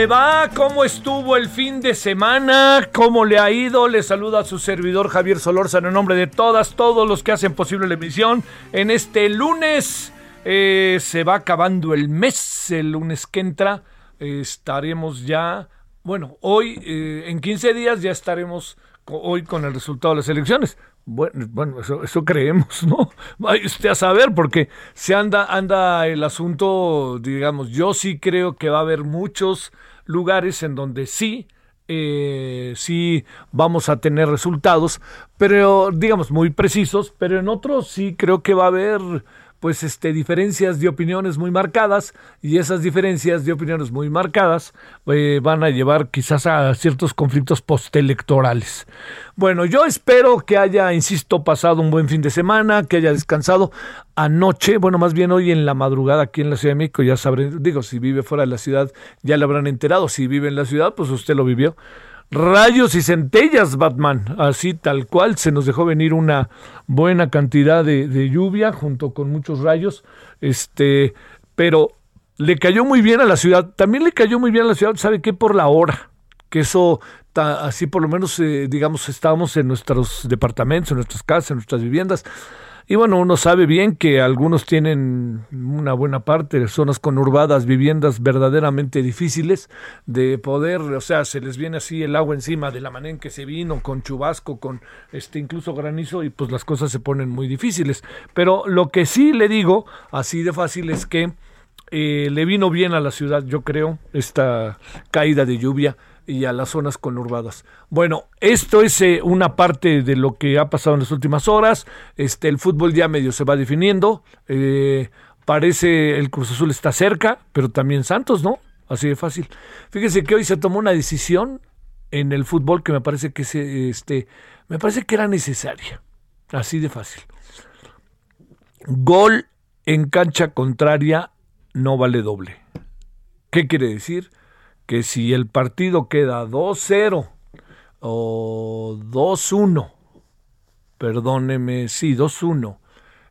Le va? ¿Cómo estuvo el fin de semana? ¿Cómo le ha ido? Le saluda a su servidor Javier Solórzano en nombre de todas, todos los que hacen posible la emisión. En este lunes eh, se va acabando el mes, el lunes que entra eh, estaremos ya, bueno, hoy eh, en 15 días ya estaremos hoy con el resultado de las elecciones. Bueno, bueno eso, eso creemos, ¿no? Vaya usted a saber, porque se anda, anda el asunto, digamos, yo sí creo que va a haber muchos lugares en donde sí, eh, sí vamos a tener resultados, pero digamos muy precisos, pero en otros sí creo que va a haber pues este diferencias de opiniones muy marcadas y esas diferencias de opiniones muy marcadas eh, van a llevar quizás a ciertos conflictos postelectorales. Bueno, yo espero que haya, insisto, pasado un buen fin de semana, que haya descansado anoche, bueno, más bien hoy en la madrugada aquí en la Ciudad de México, ya sabré, digo, si vive fuera de la ciudad ya le habrán enterado, si vive en la ciudad, pues usted lo vivió. Rayos y centellas, Batman. Así tal cual se nos dejó venir una buena cantidad de, lluvia junto con muchos rayos. Este, pero le cayó muy bien a la ciudad. También le cayó muy bien a la ciudad, ¿sabe qué? Por la hora. Que eso, así por lo menos, eh, digamos, estábamos en nuestros departamentos, en nuestras casas, en nuestras viviendas. Y bueno, uno sabe bien que algunos tienen una buena parte zonas conurbadas, viviendas verdaderamente difíciles de poder, o sea, se les viene así el agua encima de la manera en que se vino, con chubasco, con este incluso granizo, y pues las cosas se ponen muy difíciles. Pero lo que sí le digo, así de fácil, es que eh, le vino bien a la ciudad, yo creo, esta caída de lluvia y a las zonas conurbadas. Bueno, esto es eh, una parte de lo que ha pasado en las últimas horas. Este, el fútbol ya medio se va definiendo. eh, parece el Cruz Azul está cerca, pero también Santos, ¿no? Así de fácil. Fíjese que hoy se tomó una decisión en el fútbol que me parece que se, este, me parece que era necesaria. Así de fácil. Gol en cancha contraria no vale doble. ¿Qué quiere decir? Que si el partido queda 2-0 o 2-1, perdóneme, sí, 2-1,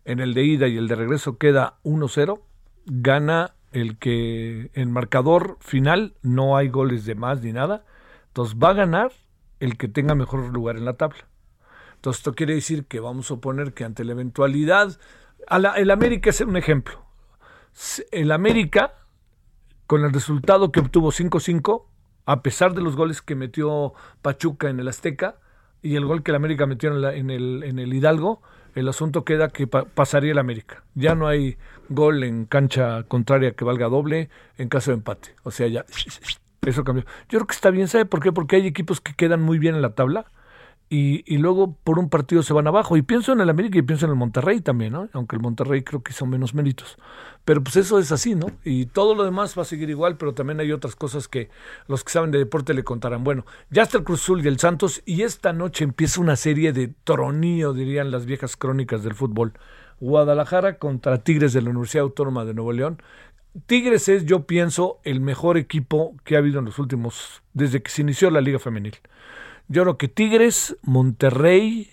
en el de ida y el de regreso queda 1-0, gana el que en marcador final no hay goles de más ni nada, entonces va a ganar el que tenga mejor lugar en la tabla. Entonces esto quiere decir que vamos a suponer que ante la eventualidad, el América es un ejemplo. El América, con el resultado que obtuvo 5-5, a pesar de los goles que metió Pachuca en el Azteca y el gol que el América metió en, la- en el, en el Hidalgo, el asunto queda que pa- pasaría el América. Ya no hay gol en cancha contraria que valga doble en caso de empate. O sea, ya eso cambió. Yo creo que está bien, ¿sabe por qué? Porque hay equipos que quedan muy bien en la tabla y, y luego por un partido se van abajo. Y pienso en el América y pienso en el Monterrey también, ¿no? Aunque el Monterrey creo que son menos méritos. Pero pues eso es así, ¿no? Y todo lo demás va a seguir igual, pero también hay otras cosas que los que saben de deporte le contarán. Bueno, ya está el Cruz Azul y el Santos y esta noche empieza una serie de tronío, dirían las viejas crónicas del fútbol. Guadalajara contra Tigres de la Universidad Autónoma de Nuevo León. Tigres es, yo pienso, el mejor equipo que ha habido en los últimos, desde que se inició la Liga Femenil. Yo creo que Tigres, Monterrey,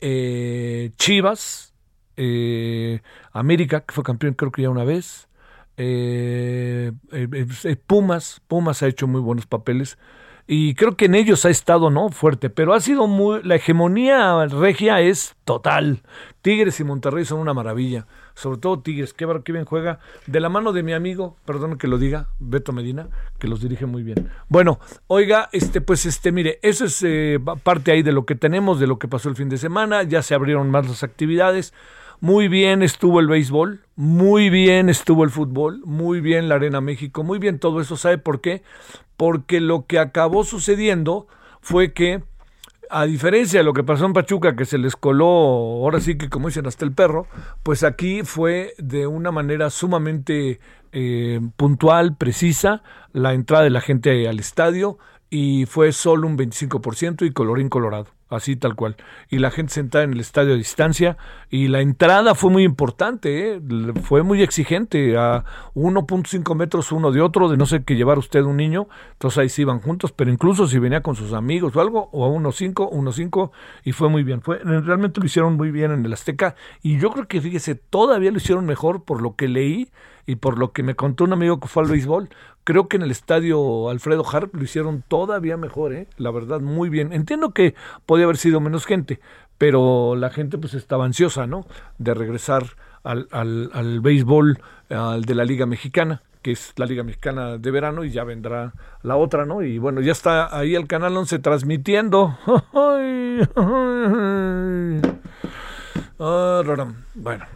eh, Chivas, eh, América, que fue campeón creo que ya una vez, eh, Pumas, Pumas ha hecho muy buenos papeles y creo que en ellos ha estado no fuerte, pero ha sido muy la hegemonía regia es total. Tigres y Monterrey son una maravilla, sobre todo Tigres, qué, qué bien juega de la mano de mi amigo, perdón que lo diga, Beto Medina, que los dirige muy bien. Bueno, oiga, este pues este mire, eso es eh, parte ahí de lo que tenemos, de lo que pasó el fin de semana, ya se abrieron más las actividades. Muy bien estuvo el béisbol, muy bien estuvo el fútbol, muy bien la Arena México, muy bien todo eso. ¿Sabe por qué? Porque lo que acabó sucediendo fue que, a diferencia de lo que pasó en Pachuca, que se les coló, ahora sí que como dicen, hasta el perro, pues aquí fue de una manera sumamente eh, puntual, precisa, la entrada de la gente al estadio y fue solo un 25% y colorín colorado así tal cual. Y la gente sentada en el estadio a distancia. Y la entrada fue muy importante, ¿eh? fue muy exigente, a 1.5 metros uno de otro, de no sé qué llevar usted un niño. Entonces ahí se iban juntos, pero incluso si venía con sus amigos o algo, o a 1.5, 1.5, y fue muy bien. Fue, realmente lo hicieron muy bien en el Azteca. Y yo creo que, fíjese, todavía lo hicieron mejor por lo que leí y por lo que me contó un amigo que fue al béisbol, creo que en el estadio Alfredo Harp lo hicieron todavía mejor, ¿eh? la verdad, muy bien. Entiendo que podía haber sido menos gente, pero la gente pues estaba ansiosa, ¿no? De regresar al, al, al béisbol al de la Liga Mexicana que es la Liga Mexicana de verano y ya vendrá la otra, ¿no? Y bueno, ya está ahí el Canal 11 transmitiendo. Ah, bueno,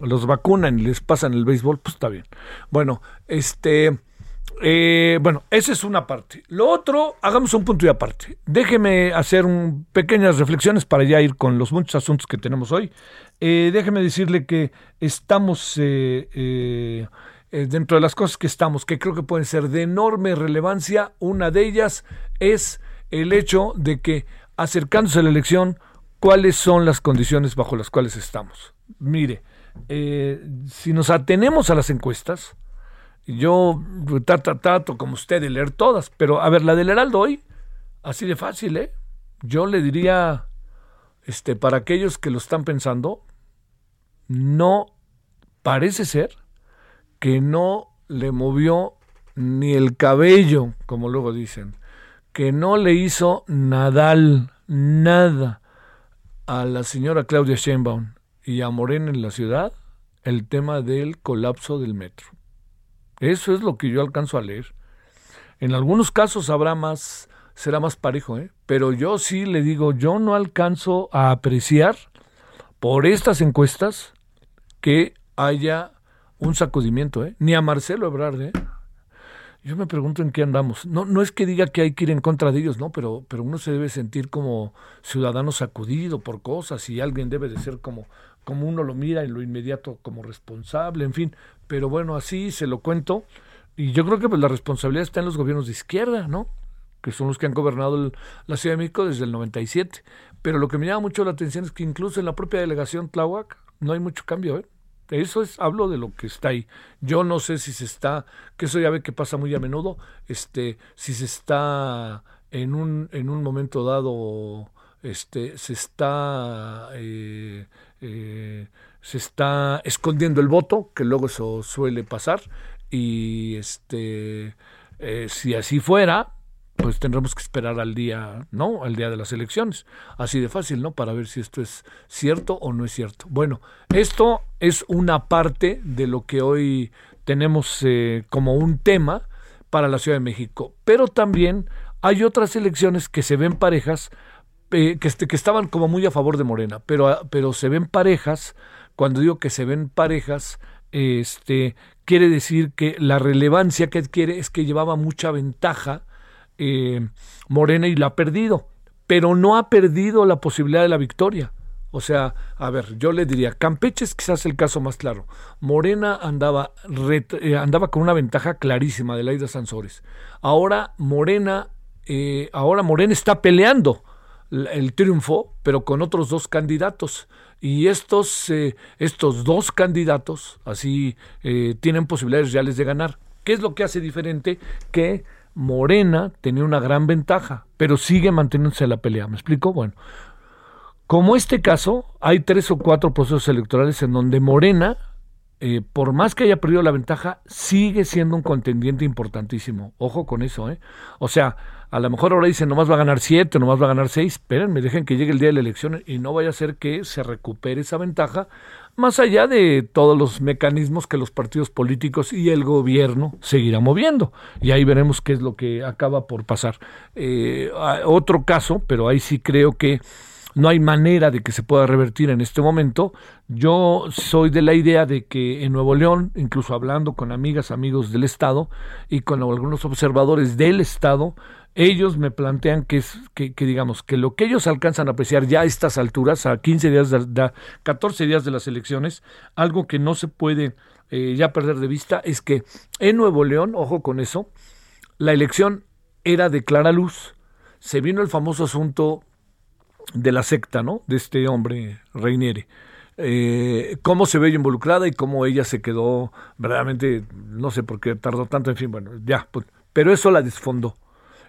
los vacunan y les pasan el béisbol, pues está bien. Bueno, este... Eh, bueno, esa es una parte. Lo otro, hagamos un punto y aparte. Déjeme hacer pequeñas reflexiones para ya ir con los muchos asuntos que tenemos hoy. Eh, déjeme decirle que estamos eh, dentro de las cosas que estamos, que creo que pueden ser de enorme relevancia. Una de ellas es el hecho de que acercándose a la elección, ¿cuáles son las condiciones bajo las cuales estamos? Mire, eh, si nos atenemos a las encuestas, yo trato como usted de leer todas, pero a ver, la del Heraldo hoy, así de fácil, ¿eh? Yo le diría, este, para aquellos que lo están pensando, no parece ser que no le movió ni el cabello, como luego dicen, que no le hizo Nadal nada a la señora Claudia Sheinbaum y a Morena en la ciudad el tema del colapso del metro. Eso es lo que yo alcanzo a leer. En algunos casos habrá más, será más parejo, ¿eh? pero yo sí le digo, yo no alcanzo a apreciar por estas encuestas que haya un sacudimiento, ¿eh? ni a Marcelo Ebrard, ¿eh? Yo me pregunto en qué andamos. No, no es que diga que hay que ir en contra de ellos, no, pero, pero uno se debe sentir como ciudadano sacudido por cosas y alguien debe de ser como, como uno lo mira en lo inmediato como responsable, en fin. Pero bueno, así se lo cuento. Y yo creo que pues la responsabilidad está en los gobiernos de izquierda, ¿no? Que son los que han gobernado la Ciudad de México desde el 97. Pero lo que me llama mucho la atención es que incluso en la propia delegación Tláhuac no hay mucho cambio, ¿eh? Eso es, hablo de lo que está ahí. Yo no sé si se está, que eso ya ve que pasa muy a menudo, este, si se está en un, en un momento dado, este, se está, eh, eh, se está escondiendo el voto, que luego eso suele pasar, y este, eh, si así fuera, pues tendremos que esperar al día, ¿no? Al día de las elecciones. Así de fácil, ¿no? Para ver si esto es cierto o no es cierto. Bueno, esto es una parte de lo que hoy tenemos eh, como un tema para la Ciudad de México. Pero también hay otras elecciones que se ven parejas, eh, que, este, que estaban como muy a favor de Morena, pero, pero se ven parejas, cuando digo que se ven parejas, este, quiere decir que la relevancia que adquiere es que llevaba mucha ventaja eh, Morena y la ha perdido, pero no ha perdido la posibilidad de la victoria. O sea, a ver, yo le diría, Campeche es quizás el caso más claro. Morena andaba, eh, andaba con una ventaja clarísima de Laida Sansores. Ahora Morena, eh, ahora Morena está peleando el triunfo, pero con otros dos candidatos. Y estos, estos dos candidatos, así, tienen posibilidades reales de ganar. ¿Qué es lo que hace diferente que Morena tenía una gran ventaja, pero sigue manteniéndose la pelea. ¿Me explico? Bueno, como este caso, hay tres o cuatro procesos electorales en donde Morena, eh, por más que haya perdido la ventaja, sigue siendo un contendiente importantísimo. Ojo con eso, ¿eh? O sea, a lo mejor ahora dicen, nomás va a ganar siete, nomás va a ganar seis. Espérenme, dejen que llegue el día de la elección y no vaya a ser que se recupere esa ventaja, más allá de todos los mecanismos que los partidos políticos y el gobierno seguirán moviendo. Y ahí veremos qué es lo que acaba por pasar. Eh, otro caso, pero ahí sí creo que no hay manera de que se pueda revertir en este momento. Yo soy de la idea de que en Nuevo León, incluso hablando con amigas, amigos del Estado y con algunos observadores del Estado, ellos me plantean que es que, digamos que lo que ellos alcanzan a apreciar ya a estas alturas, a 15 días, de, 14 días de las elecciones, algo que no se puede eh, ya perder de vista es que en Nuevo León, ojo con eso, la elección era de clara luz. Se vino el famoso asunto de la secta, ¿no? De este hombre, Reinieri. Eh, cómo se ve involucrada y cómo ella se quedó verdaderamente, no sé por qué tardó tanto, en fin, bueno, ya, pues, pero eso la desfondó.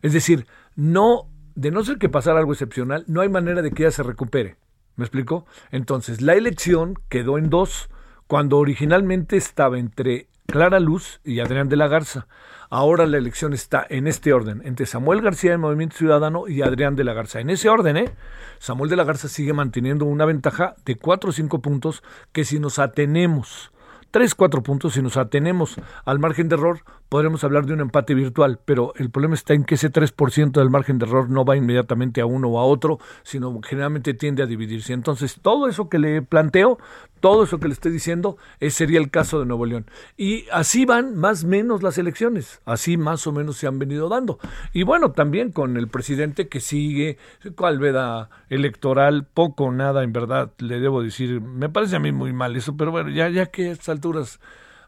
Es decir, no, de no ser que pasara algo excepcional, no hay manera de que ella se recupere. ¿Me explico? Entonces, la elección quedó en dos, cuando originalmente estaba entre Clara Luz y Adrián de la Garza. Ahora la elección está en este orden, entre Samuel García del Movimiento Ciudadano y Adrián de la Garza. En ese orden, ¿eh? Samuel de la Garza sigue manteniendo una ventaja de cuatro o cinco puntos que si nos atenemos tres, cuatro puntos, si nos atenemos al margen de error, podremos hablar de un empate virtual, pero el problema está en que ese 3% del margen de error no va inmediatamente a uno o a otro, sino generalmente tiende a dividirse. Entonces, todo eso que le planteo, todo eso que le estoy diciendo, ese sería el caso de Nuevo León. Y así van más o menos las elecciones, así más o menos se han venido dando. Y bueno, también con el presidente que sigue, cual veda electoral, poco o nada, en verdad, le debo decir, me parece a mí muy mal eso, pero bueno, ya, ya que a estas alturas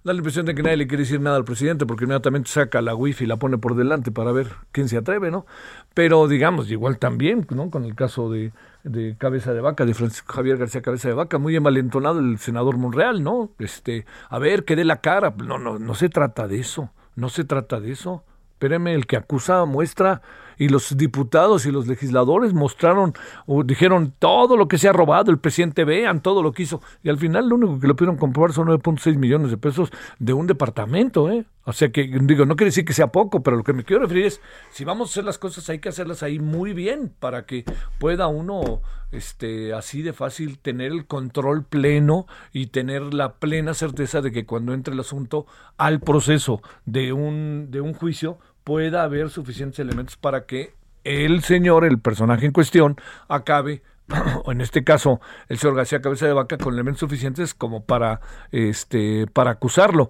da la impresión de que nadie le quiere decir nada al presidente porque inmediatamente saca la wifi y la pone por delante para ver quién se atreve, ¿no? Pero digamos, igual también, ¿no? Con el caso de de Cabeza de Vaca, de Francisco Javier García Cabeza de Vaca, muy envalentonado el senador Monreal, ¿no? Este, a ver, que dé la cara. No, no, no se trata de eso, no se trata de eso. Espéreme, el que acusa muestra y los diputados y los legisladores mostraron o dijeron todo lo que se ha robado, el presidente vean todo lo que hizo. Y al final lo único que lo pudieron comprobar son 9.6 millones de pesos de un departamento, ¿eh? O sea que, digo, no quiere decir que sea poco, pero lo que me quiero referir es, si vamos a hacer las cosas hay que hacerlas ahí muy bien para que pueda uno, este, así de fácil tener el control pleno y tener la plena certeza de que cuando entre el asunto al proceso de un, de un juicio pueda haber suficientes elementos para que el señor, el personaje en cuestión, acabe o en este caso el señor García Cabeza de Vaca con elementos suficientes como para este para acusarlo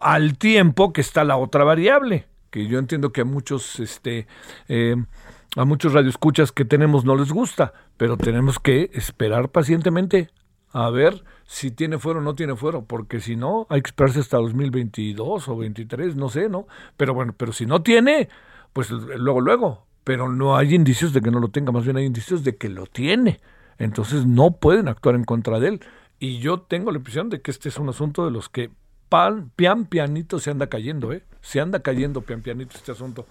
al tiempo que está la otra variable, que yo entiendo que a muchos, este, eh, a muchos radioescuchas que tenemos no les gusta, pero tenemos que esperar pacientemente a ver si tiene fuero o no tiene fuero, porque si no, hay que esperarse hasta 2022 o 23, no sé, ¿no? Pero bueno, pero si no tiene, pues luego, luego, pero no hay indicios de que no lo tenga, más bien hay indicios de que lo tiene. Entonces no pueden actuar en contra de él. Y yo tengo la impresión de que este es un asunto de los que pian pianito se anda cayendo, ¿eh? Se anda cayendo pian pianito este asunto.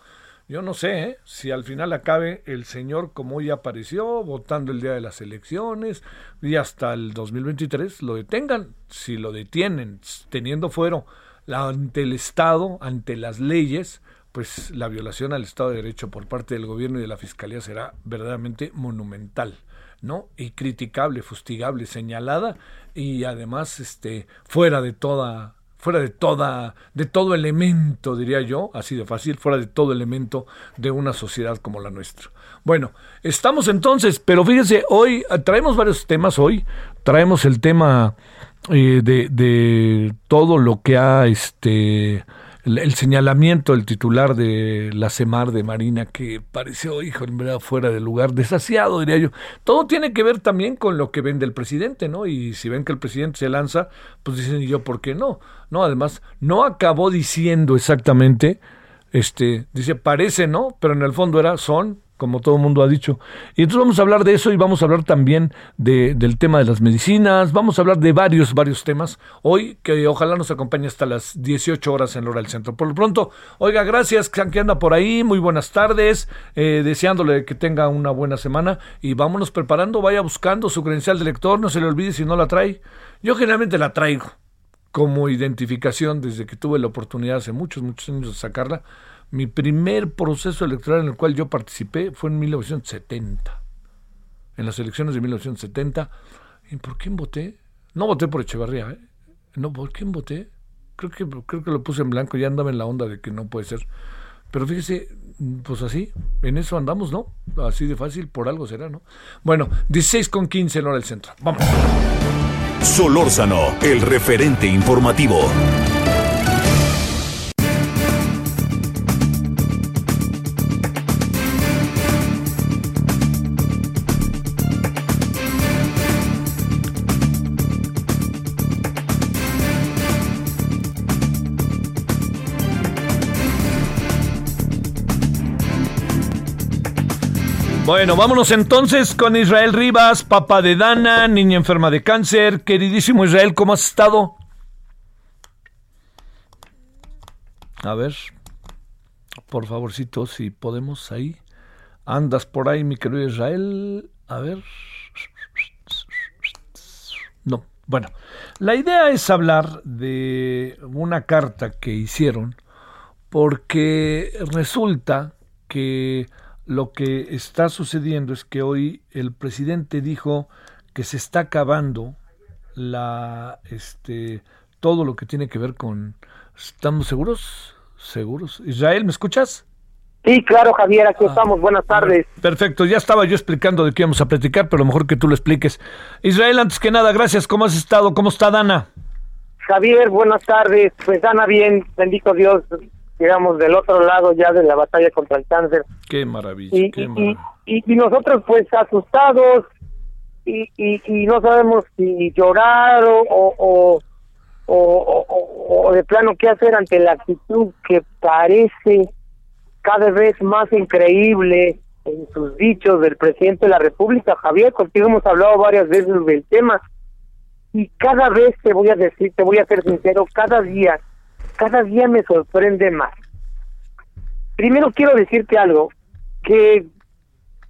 Yo no sé ¿eh? si al final acabe el señor como hoy apareció, votando el día de las elecciones y hasta el 2023 lo detengan. Si lo detienen teniendo fuero ante el Estado, ante las leyes, pues la violación al Estado de Derecho por parte del gobierno y de la Fiscalía será verdaderamente monumental. ¿no? y criticable, fustigable, señalada y además este fuera de toda fuera de toda, de todo elemento, diría yo, así de fácil, fuera de todo elemento de una sociedad como la nuestra. Bueno, estamos entonces, pero fíjense, hoy eh, traemos varios temas hoy, traemos el tema eh, de, de todo lo que ha este el, señalamiento del titular de la CEMAR de Marina que pareció, hijo, en verdad, fuera de lugar, desasiado, diría yo. Todo tiene que ver también con lo que vende el presidente, ¿no? Y si ven que el presidente se lanza, pues dicen, ¿y yo por qué no? No, además, no acabó diciendo exactamente, este, dice, parece, ¿no? Pero en el fondo era, son como todo el mundo ha dicho. Y entonces vamos a hablar de eso y vamos a hablar también de, del tema de las medicinas, vamos a hablar de varios, varios temas. Hoy, que ojalá nos acompañe hasta las 18 horas en Lora del Centro. Por lo pronto, oiga, gracias, que anda por ahí, muy buenas tardes, eh, deseándole que tenga una buena semana y vámonos preparando, vaya buscando su credencial de lector, no se le olvide si no la trae. Yo generalmente la traigo como identificación desde que tuve la oportunidad hace muchos, muchos años de sacarla mi primer proceso electoral en el cual yo participé fue en 1970, en las elecciones de 1970. ¿Y por quién voté? No voté por Echevarría, ¿eh? No, ¿por quién voté? Creo que, creo que lo puse en blanco, ya andaba en la onda de que no puede ser. Pero fíjese, pues así, en eso andamos, ¿no? Así de fácil, por algo será, ¿no? Bueno, 16 con 15 en hora del centro. Vamos. Solórzano, el referente informativo. Bueno, vámonos entonces con Israel Rivas, papá de Dana, niña enferma de cáncer. Queridísimo Israel, ¿cómo has estado? A ver, por favorcito, si podemos ahí. Andas por ahí, mi querido Israel. A ver. No, bueno, la idea es hablar de una carta que hicieron porque resulta que lo que está sucediendo es que hoy el presidente dijo que se está acabando la este todo lo que tiene que ver con ¿estamos seguros? ¿Seguros? Israel, ¿me escuchas? Sí, claro, Javier, aquí ah, estamos. Buenas tardes. Perfecto, ya estaba yo explicando de qué íbamos a platicar, pero mejor que tú lo expliques. Israel, antes que nada, gracias. ¿Cómo has estado? ¿Cómo está Dana? Javier, buenas tardes. Pues Dana bien, bendito Dios digamos, del otro lado ya de la batalla contra el cáncer. Qué maravilla. Y, qué Y, nosotros pues asustados y, y, no sabemos si llorar o, o, o, de plano qué hacer ante la actitud que parece cada vez más increíble en sus dichos del presidente de la República, Javier, contigo hemos hablado varias veces del tema y cada vez te voy a decir, te voy a ser sincero, cada día cada día me sorprende más. Primero quiero decirte algo, que,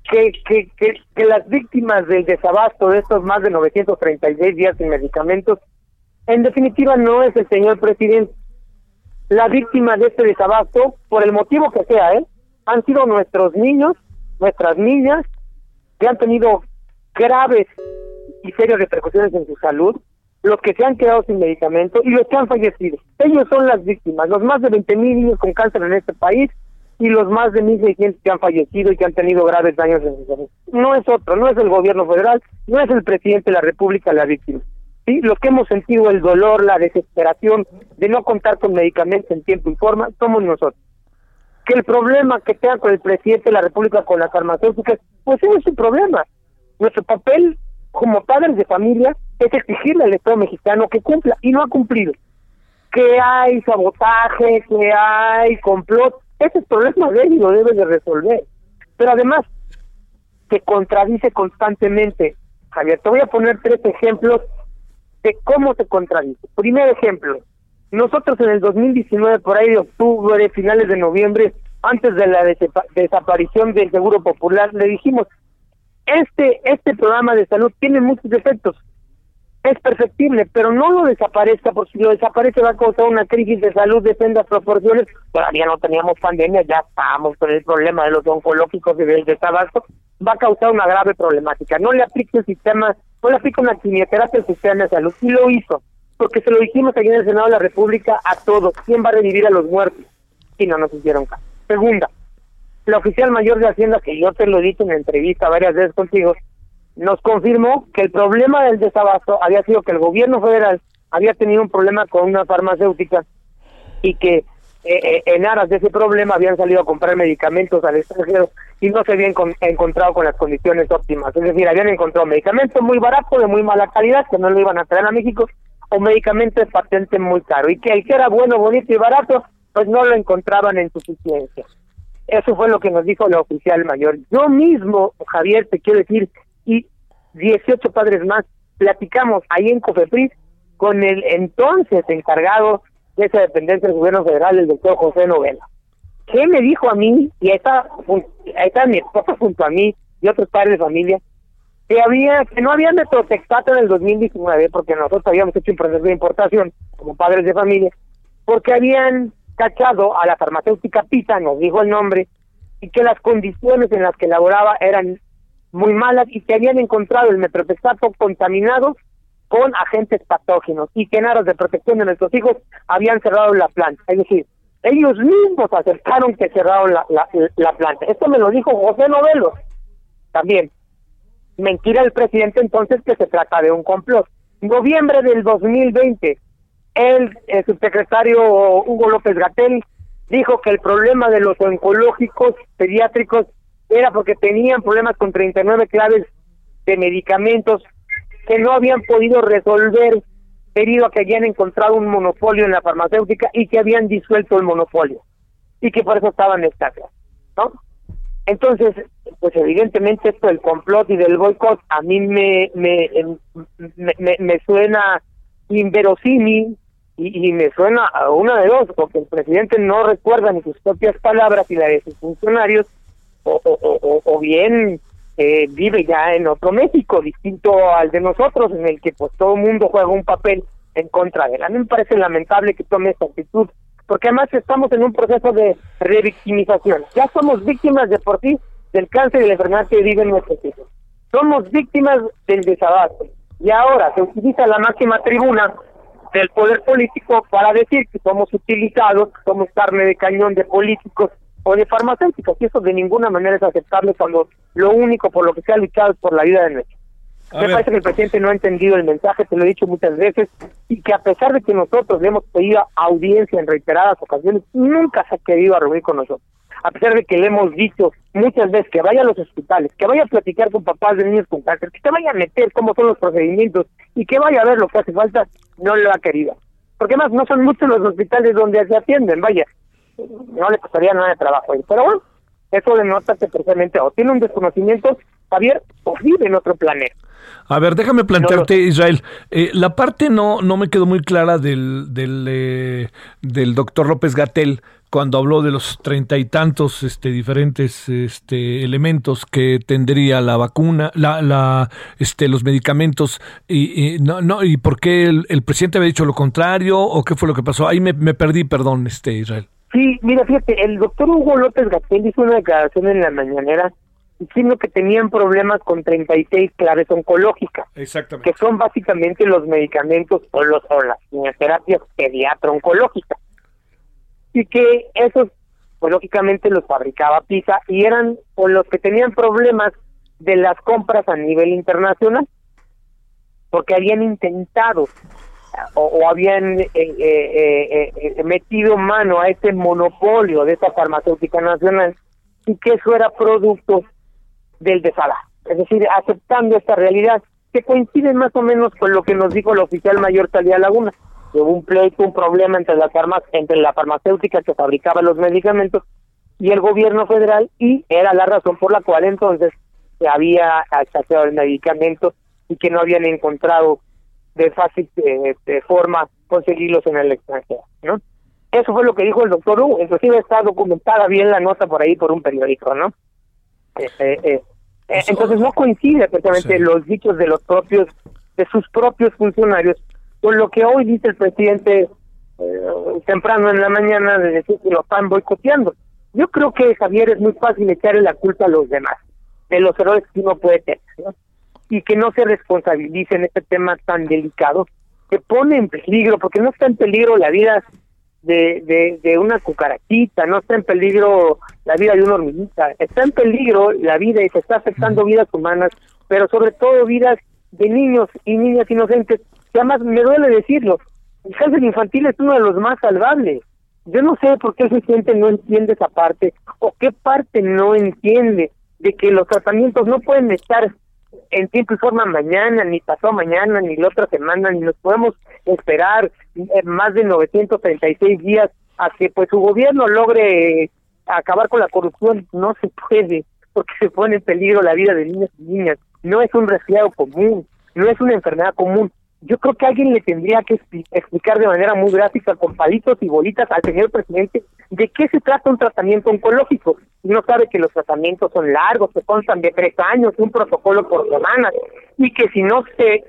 que, que, que, las víctimas del desabasto de estos más de 936 días sin medicamentos, en definitiva no es el señor presidente. La víctima de este desabasto, por el motivo que sea, ¿eh? han sido nuestros niños, nuestras niñas, que han tenido graves y serias repercusiones en su salud, los que se han quedado sin medicamento y los que han fallecido. Ellos son las víctimas, los más de 20 mil niños con cáncer en este país y los más de 1.600 que han fallecido y que han tenido graves daños en su salud. No es otro, no es el gobierno federal, no es el presidente de la República la víctima. ¿sí? Los que hemos sentido el dolor, la desesperación de no contar con medicamentos en tiempo y forma, somos nosotros. Que el problema que tenga con el presidente de la República, con las farmacéuticas, pues ese es su problema. Nuestro papel como padres de familia es exigirle al Estado mexicano que cumpla y no ha cumplido. Que hay sabotaje, que hay complot, ese es problema de él y lo debe de resolver. Pero además, se contradice constantemente. Javier, te voy a poner tres ejemplos de cómo se contradice. Primer ejemplo, nosotros en el 2019, por ahí de octubre, finales de noviembre, antes de la desaparición del Seguro Popular, le dijimos, este, este programa de salud tiene muchos defectos, es perfectible, pero no lo desaparezca, porque si lo desaparece va a causar una crisis de salud de sendas proporciones. Todavía no teníamos pandemia, ya estábamos con el problema de los oncológicos y del desabasto. Va a causar una grave problemática. No le aplique el sistema, no le aplique una quimioterapia al sistema de salud. Y lo hizo, porque se lo dijimos aquí en el Senado de la República a todos. ¿Quién va a revivir a los muertos? Y no nos hicieron caso. Segunda, la oficial mayor de Hacienda, que yo te lo he dicho en entrevista varias veces contigo, nos confirmó que el problema del desabasto había sido que el gobierno federal había tenido un problema con una farmacéutica y que eh, eh, en aras de ese problema habían salido a comprar medicamentos al extranjero y no se habían encontrado con las condiciones óptimas. Es decir, habían encontrado medicamentos muy baratos, de muy mala calidad, que no lo iban a traer a México, o medicamentos de patente muy caro. Y que el que era bueno, bonito y barato, pues no lo encontraban en suficiencia. Eso fue lo que nos dijo la oficial mayor. Yo mismo, Javier, te quiero decir, y 18 padres más, platicamos ahí en Cofepris con el entonces encargado de esa dependencia del gobierno federal, el doctor José Novela. ¿Qué me dijo a mí? Y ahí está, ahí mi esposa junto a mí y otros padres de familia, que había que no había metrotextato en el 2019 porque nosotros habíamos hecho un proceso de importación como padres de familia porque habían cachado a la farmacéutica Pisa, dijo el nombre, y que las condiciones en las que laboraba eran muy malas y que habían encontrado el metrotextato contaminado con agentes patógenos y que en aras de protección de nuestros hijos habían cerrado la planta. Es decir, ellos mismos aceptaron que cerraron la, la, la planta. Esto me lo dijo José Novelo también. Mentira el presidente entonces que se trata de un complot. Noviembre del 2020, el, el subsecretario Hugo López Gatel dijo que el problema de los oncológicos pediátricos era porque tenían problemas con 39 claves de medicamentos que no habían podido resolver debido a que habían encontrado un monopolio en la farmacéutica y que habían disuelto el monopolio y que por eso estaban escasas, ¿no? Entonces, pues evidentemente esto del complot y del boicot a mí me me, me, me, suena inverosímil y, y, me suena a una de dos, porque el presidente no recuerda ni sus propias palabras y las de sus funcionarios, o, o, o, bien eh, vive ya en otro México, distinto al de nosotros, en el que pues todo el mundo juega un papel en contra de él. A mí me parece lamentable que tome esta actitud porque además estamos en un proceso de revictimización. Ya somos víctimas de por sí del cáncer y la enfermedad que viven nuestros hijos. Somos víctimas del desabasto. Y ahora se utiliza la máxima tribuna del poder político para decir que somos utilizados, somos carne de cañón de políticos o de farmacéuticos. Y eso de ninguna manera es aceptable cuando lo único por lo que se ha luchado es por la vida de nuestros me parece que el presidente no ha entendido el mensaje, te lo he dicho muchas veces, y que a pesar de que nosotros le hemos pedido audiencia en reiteradas ocasiones, nunca se ha querido reunir con nosotros. A pesar de que le hemos dicho muchas veces que vaya a los hospitales, que vaya a platicar con papás de niños con cáncer, que se vaya a meter cómo son los procedimientos y que vaya a ver lo que hace falta, no lo ha querido. Porque además no son muchos los hospitales donde se atienden, vaya, no le costaría nada de trabajo ahí. Pero bueno, eso denota que precisamente o tiene un desconocimiento, Javier, o vive en otro planeta. A ver, déjame plantearte, Israel. Eh, la parte no, no me quedó muy clara del, del, eh, del doctor López Gatel cuando habló de los treinta y tantos este, diferentes este, elementos que tendría la vacuna, la, la, este, los medicamentos, y, no, no, y por qué el, presidente había dicho lo contrario, o qué fue lo que pasó. Ahí me, me perdí, perdón, este Israel. Sí, mira, fíjate, el doctor Hugo López Gatel hizo una declaración en la mañanera diciendo que tenían problemas con 36 claves oncológicas, Exactamente. que son básicamente los medicamentos o, los, o las quimioterapias pediatra oncológicas. Y que esos, pues lógicamente los fabricaba PISA y eran con los que tenían problemas de las compras a nivel internacional, porque habían intentado o, habían eh, eh, eh, metido mano a ese monopolio de esa farmacéutica nacional y que eso era producto del desabasto. Es decir, aceptando esta realidad que coincide más o menos con lo que nos dijo el oficial mayor Talía Laguna. Que hubo un pleito, un problema entre las armas, entre la farmacéutica que fabricaba los medicamentos y el gobierno federal y era la razón por la cual entonces se había escaseado el medicamento y que no habían encontrado de fácil eh, de forma conseguirlos en el extranjero, ¿no? Eso fue lo que dijo el doctor Hugo, inclusive está documentada bien la nota por ahí por un periódico, ¿no? Este, eh, eh, entonces no coincide perfectamente los dichos de los propios, de sus propios funcionarios con lo que hoy dice el presidente temprano en la mañana de decir que lo están boicoteando. Yo creo que Javier es muy fácil echarle la culpa a los demás de los errores que uno puede tener, ¿no? y que no se responsabilice en este tema tan delicado que pone en peligro, porque no está en peligro la vida de, de, de una cucarachita, no está en peligro la vida de una hormiguita, está en peligro la vida y se está afectando vidas humanas, pero sobre todo vidas de niños y niñas inocentes, además me duele decirlo, el cáncer infantil es uno de los más salvables. Yo no sé por qué el presidente no entiende esa parte, o qué parte no entiende de que los tratamientos no pueden estar en tiempo y forma mañana, ni pasó mañana, ni la otra semana, ni nos podemos esperar eh, más de 936 días a que pues su gobierno logre acabar con la corrupción no se puede, porque se pone en peligro la vida de niños y niñas. No es un resfriado común, no es una enfermedad común. Yo creo que alguien le tendría que explicar de manera muy gráfica, con palitos y bolitas, al señor presidente de qué se trata un tratamiento oncológico. No sabe que los tratamientos son largos, que constan de tres años, un protocolo por semanas, y que si no se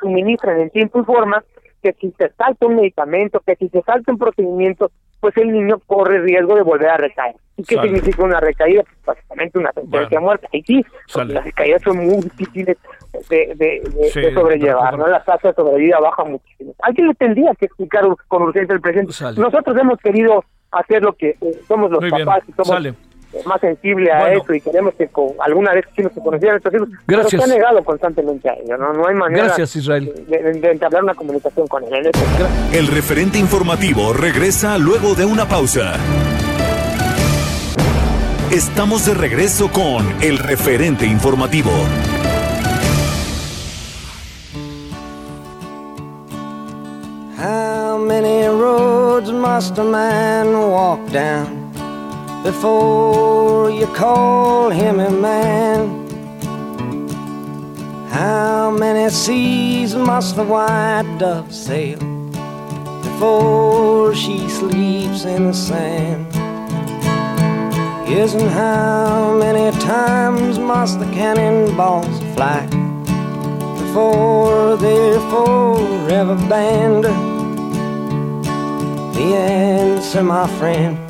suministran en tiempo y forma, que si se salta un medicamento, que si se salta un procedimiento, pues el niño corre riesgo de volver a recaer. ¿Y qué significa una recaída? Pues básicamente una sentencia bueno. muerta. Y sí, las recaídas son muy difíciles de, de, sobrellevar, ¿no? La tasa de sobrevida baja muchísimo. Alguien le tendría que explicar con urgencia el presidente. Nosotros hemos querido hacer lo que eh, somos los papás y somos más sensible a eso y queremos que con, alguna vez que se conocieran estos hijos, Gracias. pero se ha negado constantemente a ello, ¿no? No hay manera Gracias, Israel. De, de, entablar una comunicación con él. El referente informativo regresa luego de una pausa. Estamos de regreso con el referente informativo. How many roads must a man walk down? Before you call him a man. How many seas must the white dove sail before she sleeps in the sand? Yes, and how many times must the cannonballs fly before they're forever banned? The answer, my friend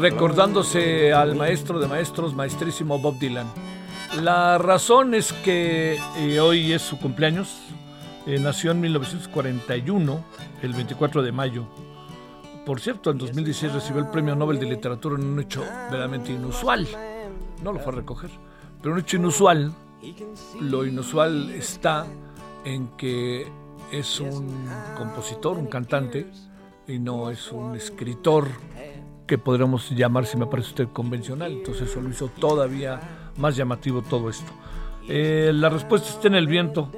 recordándose al maestro de maestros, maestrísimo Bob Dylan. La razón es que eh, hoy es su cumpleaños. Eh, nació en 1941, el 24 de mayo. Por cierto, en 2016 recibió el Premio Nobel de Literatura en un hecho verdaderamente inusual. No lo fue a recoger, pero un hecho inusual. Lo inusual está en que es un compositor, un cantante, y no es un escritor que podríamos llamar, si me parece usted, convencional. Entonces eso lo hizo todavía más llamativo todo esto. Eh, la respuesta está en el viento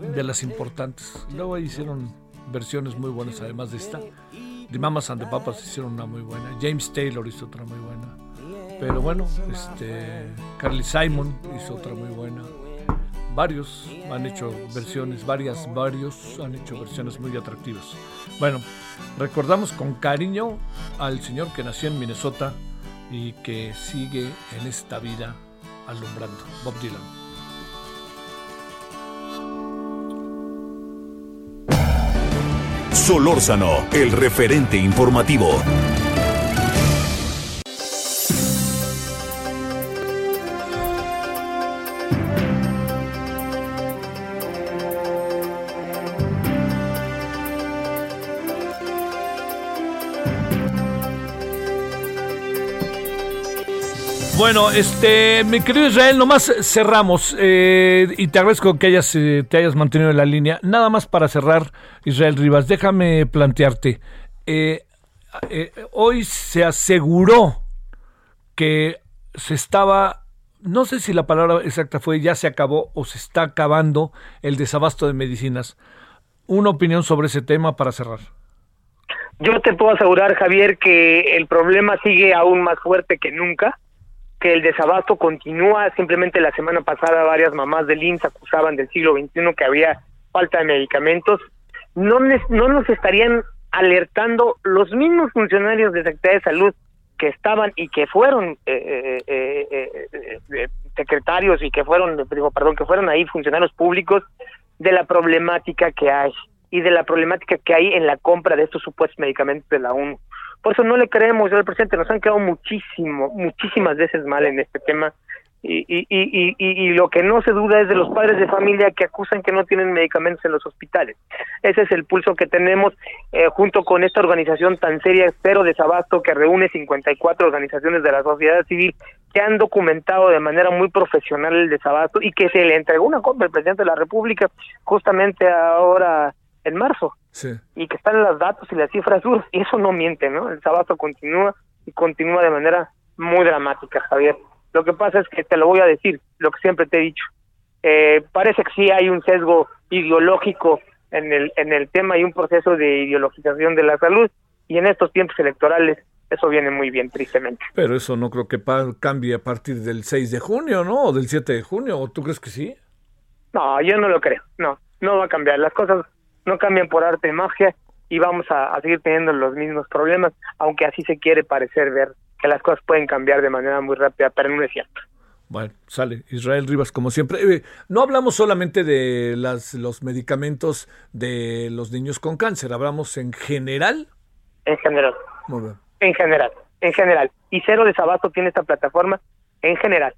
de las importantes. Luego hicieron versiones muy buenas, además de esta. De Mamas and the Papas hicieron una muy buena. James Taylor hizo otra muy buena. Pero bueno, este, Carly Simon hizo otra muy buena. Varios han hecho versiones, varias, varios han hecho versiones muy atractivas. Bueno, recordamos con cariño al señor que nació en Minnesota y que sigue en esta vida alumbrando, Bob Dylan. Solórzano, el referente informativo. Bueno, este, mi querido Israel, nomás cerramos eh, y te agradezco que hayas, eh, te hayas mantenido en la línea. Nada más para cerrar, Israel Rivas, déjame plantearte. Eh, hoy se aseguró que se estaba, no sé si la palabra exacta fue ya se acabó o se está acabando el desabasto de medicinas. Una opinión sobre ese tema para cerrar. Yo te puedo asegurar, Javier, que el problema sigue aún más fuerte que nunca que el desabasto continúa. Simplemente la semana pasada varias mamás del IMSS acusaban del siglo XXI que había falta de medicamentos. No, no nos estarían alertando los mismos funcionarios de Secretaría de Salud que estaban y que fueron eh, eh, secretarios y que fueron, perdón, que fueron ahí funcionarios públicos de la problemática que hay y de la problemática que hay en la compra de estos supuestos medicamentos de la ONU. Por eso no le creemos al presidente, nos han quedado muchísimo, muchísimas veces mal en este tema y, y, y, y, lo que no se duda es de los padres de familia que acusan que no tienen medicamentos en los hospitales. Ese es el pulso que tenemos eh, junto con esta organización tan seria, Cero Desabasto, que reúne 54 organizaciones de la sociedad civil que han documentado de manera muy profesional el desabasto y que se le entregó una copia al presidente de la República justamente ahora en marzo. Y que están los datos y las cifras duras. Y eso no miente, ¿no? El desabasto continúa y continúa de manera muy dramática, Javier. Lo que pasa es que te lo voy a decir, lo que siempre te he dicho. Eh, parece que sí hay un sesgo ideológico en el, en el tema y un proceso de ideologización de la salud y en estos tiempos electorales eso viene muy bien, tristemente. Pero eso no creo que cambie a partir del 6 de junio, ¿no? O del 7 de junio, ¿o tú crees que sí? No, yo no lo creo, no, no va a cambiar. Las cosas no cambian por arte y magia y vamos a seguir teniendo los mismos problemas, aunque así se quiere parecer ver que las cosas pueden cambiar de manera muy rápida, pero no es cierto. Bueno, sale Israel Rivas como siempre. Eh, no hablamos solamente de las, los medicamentos de los niños con cáncer, hablamos en general. En general. Muy bien. En general, en general. Y Cero Desabasto tiene esta plataforma en general.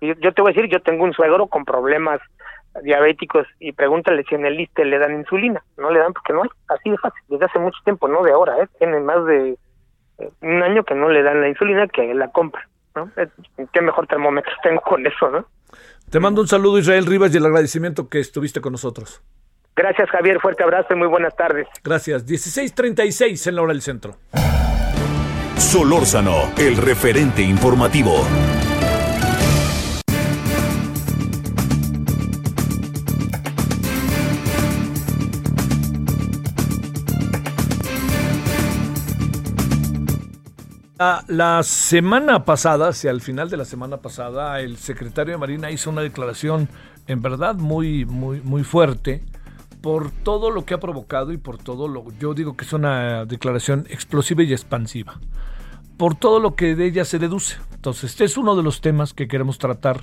Yo te voy a decir, yo tengo un suegro con problemas diabéticos y pregúntale si en el liste le dan insulina. No le dan porque no hay. Así de fácil, desde hace mucho tiempo, no de ahora, ¿eh? Tiene más de un año que no le dan la insulina que la compra. ¿no? ¿Qué mejor termómetro tengo con eso? ¿no? Te mando un saludo, Israel Rivas, y el agradecimiento que estuviste con nosotros. Gracias, Javier. Fuerte abrazo y muy buenas tardes. Gracias. 16:36 en la hora del centro. Solórzano, el referente informativo. La, semana pasada, hacia el final de la semana pasada, el secretario de Marina hizo una declaración en verdad muy, muy, muy fuerte por todo lo que ha provocado y por todo lo yo digo que es una declaración explosiva y expansiva. Por todo lo que de ella se deduce. Entonces, este es uno de los temas que queremos tratar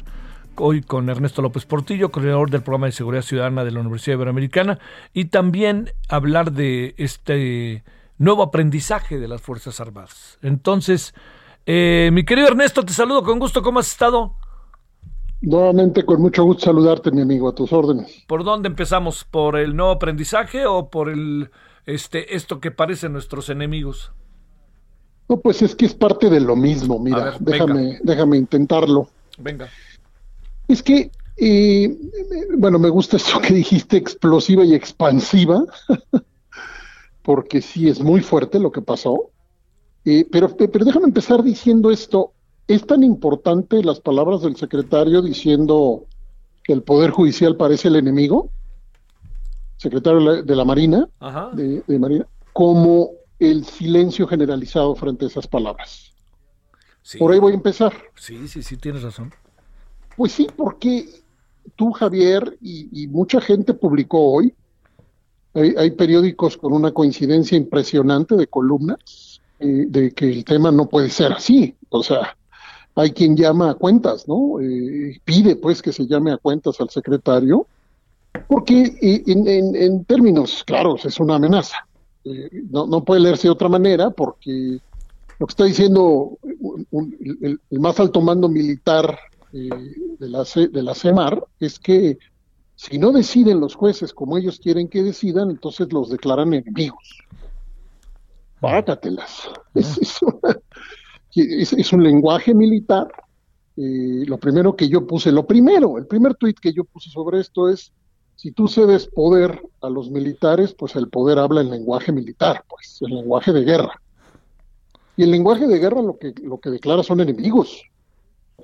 hoy con Ernesto López Portillo, coordinador del programa de seguridad ciudadana de la Universidad Iberoamericana, y también hablar de este nuevo aprendizaje de las Fuerzas Armadas. Entonces, eh, mi querido Ernesto, te saludo con gusto. ¿Cómo has estado? Nuevamente, con mucho gusto saludarte, mi amigo, a tus órdenes. ¿Por dónde empezamos? ¿Por el nuevo aprendizaje o por el este esto que parecen nuestros enemigos? No, pues es que es parte de lo mismo. Mira, déjame, déjame intentarlo. Venga. Es que, eh, bueno, me gusta esto que dijiste, explosiva y expansiva. porque sí es muy fuerte lo que pasó. Eh, pero, pero déjame empezar diciendo esto. Es tan importante las palabras del secretario diciendo que el Poder Judicial parece el enemigo, secretario de la, Marina, de, Marina, como el silencio generalizado frente a esas palabras. Por ahí voy a empezar. Sí, sí, sí, tienes razón. Pues sí, porque tú, Javier, y mucha gente publicó hoy hay, periódicos con una coincidencia impresionante de columnas eh, de que el tema no puede ser así. O sea, hay quien llama a cuentas, ¿no? Eh, pide pues que se llame a cuentas al secretario, porque eh, en, términos claros es una amenaza. no, puede leerse de otra manera porque lo que está diciendo el, más alto mando militar de, la, de la CEMAR es que si no deciden los jueces como ellos quieren que decidan, entonces los declaran enemigos. Págatelas. Es, es, un lenguaje militar. Eh, lo primero que yo puse, lo primero, el primer tuit que yo puse sobre esto es, si tú cedes poder a los militares, pues el poder habla en lenguaje militar, pues, el lenguaje de guerra. Y el lenguaje de guerra lo que, lo que declara son enemigos.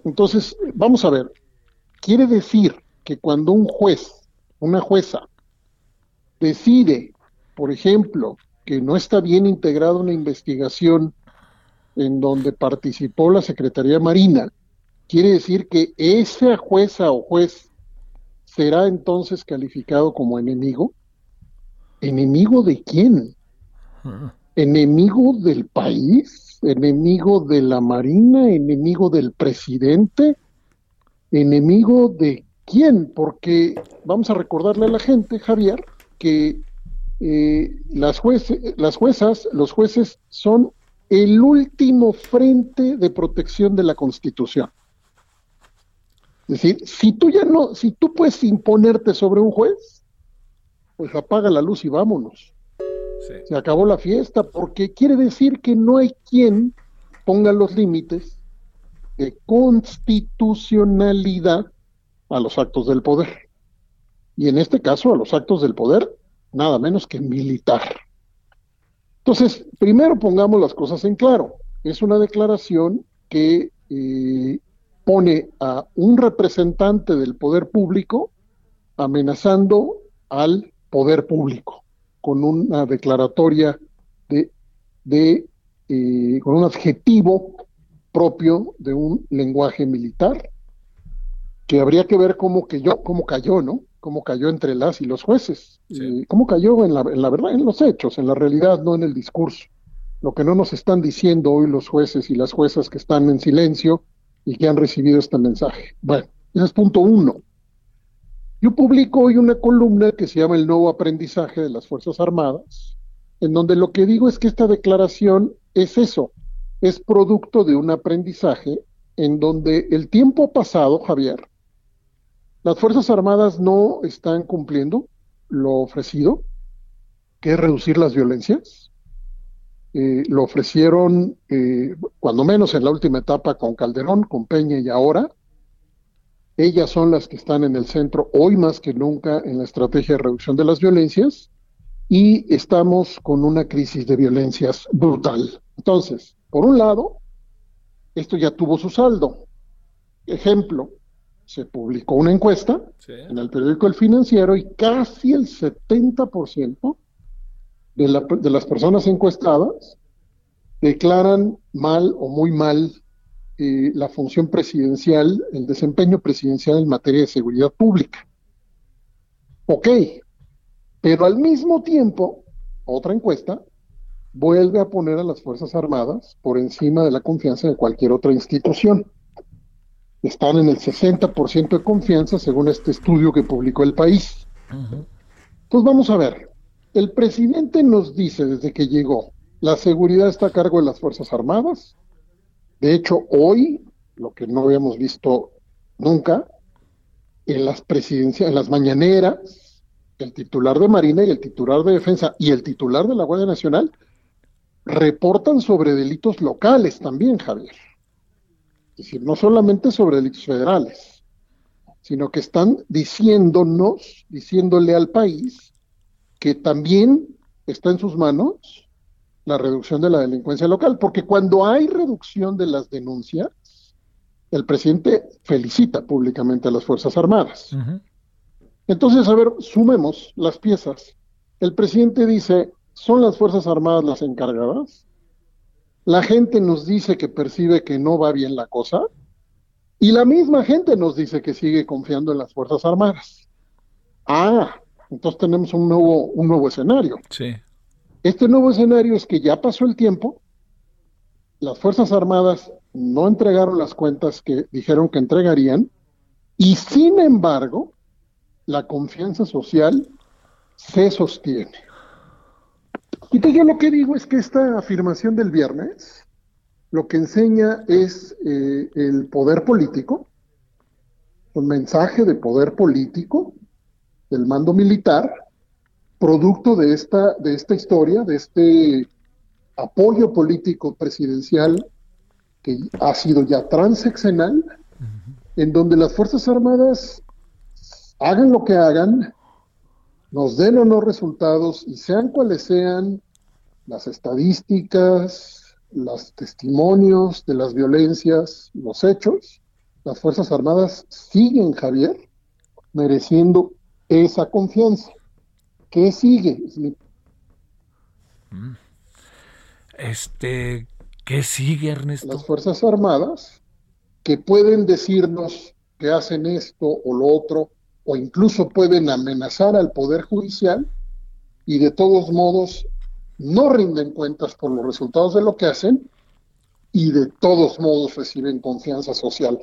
Entonces, vamos a ver, quiere decir que cuando un juez, una jueza, decide, por ejemplo, que no está bien integrada una investigación en donde participó la Secretaría Marina, quiere decir que esa jueza o juez será entonces calificado como enemigo. ¿Enemigo de quién? ¿Enemigo del país? enemigo de la Marina, enemigo del presidente, enemigo de quién, porque vamos a recordarle a la gente, Javier, que eh, las, las juezas, los jueces son el último frente de protección de la Constitución. Es decir, si tú ya no, si tú puedes imponerte sobre un juez, pues apaga la luz y vámonos. Se acabó la fiesta, porque quiere decir que no hay quien ponga los límites de constitucionalidad a los actos del poder. Y en este caso, a los actos del poder, nada menos que militar. Entonces, primero pongamos las cosas en claro. Es una declaración que eh, pone a un representante del poder público amenazando al poder público con una declaratoria de, de eh, con un adjetivo propio de un lenguaje militar que habría que ver cómo que yo cómo cayó no cómo cayó entre las y los jueces eh, cómo cayó en la, en la verdad en los hechos en la realidad no en el discurso lo que no nos están diciendo hoy los jueces y las juezas que están en silencio y que han recibido este mensaje. Bueno, ese es punto uno. Yo publico hoy una columna que se llama El nuevo aprendizaje de las Fuerzas Armadas, en donde lo que digo es que esta declaración es eso, es producto de un aprendizaje en donde el tiempo pasado, Javier, las Fuerzas Armadas no están cumpliendo lo ofrecido, que es reducir las violencias, eh, lo ofrecieron, eh, cuando menos en la última etapa, con Calderón, con Peña y ahora. Ellas son las que están en el centro hoy más que nunca en la estrategia de reducción de las violencias y estamos con una crisis de violencias brutal. Entonces, por un lado, esto ya tuvo su saldo. Ejemplo, se publicó una encuesta en el periódico El Financiero y casi el 70% de, las personas encuestadas declaran mal o muy mal eh, la función presidencial, el desempeño presidencial en materia de seguridad pública. Ok, pero al mismo tiempo, otra encuesta vuelve a poner a las Fuerzas Armadas por encima de la confianza de cualquier otra institución. Están en el 60% de confianza según este estudio que publicó el país. Entonces vamos a ver, el presidente nos dice desde que llegó, la seguridad está a cargo de las Fuerzas Armadas. De hecho, hoy, lo que no habíamos visto nunca, en las presidencias, en las mañaneras, el titular de Marina y el titular de Defensa y el titular de la Guardia Nacional reportan sobre delitos locales también, Javier. Es decir, no solamente sobre delitos federales, sino que están diciéndonos, diciéndole al país que también está en sus manos la reducción de la delincuencia local, porque cuando hay reducción de las denuncias, el presidente felicita públicamente a las Fuerzas Armadas. Entonces, a ver, sumemos las piezas. El presidente dice, ¿son las Fuerzas Armadas las encargadas? La gente nos dice que percibe que no va bien la cosa y la misma gente nos dice que sigue confiando en las Fuerzas Armadas. Ah, entonces tenemos un nuevo, un nuevo escenario. Sí. Este nuevo escenario es que ya pasó el tiempo, las Fuerzas Armadas no entregaron las cuentas que dijeron que entregarían, y sin embargo, la confianza social se sostiene. Y entonces yo lo que digo es que esta afirmación del viernes lo que enseña es eh, el poder político, un mensaje de poder político del mando militar, producto de esta, de esta historia, de este apoyo político presidencial que ha sido ya transeccional, en donde las Fuerzas Armadas hagan lo que hagan, nos den o no resultados y sean cuales sean las estadísticas, los testimonios de las violencias, los hechos, las Fuerzas Armadas siguen, Javier, mereciendo esa confianza. ¿Qué sigue? Mm. Este, ¿qué sigue, Ernesto? Las Fuerzas Armadas que pueden decirnos que hacen esto o lo otro, o incluso pueden amenazar al Poder Judicial y de todos modos no rinden cuentas por los resultados de lo que hacen, y de todos modos reciben confianza social.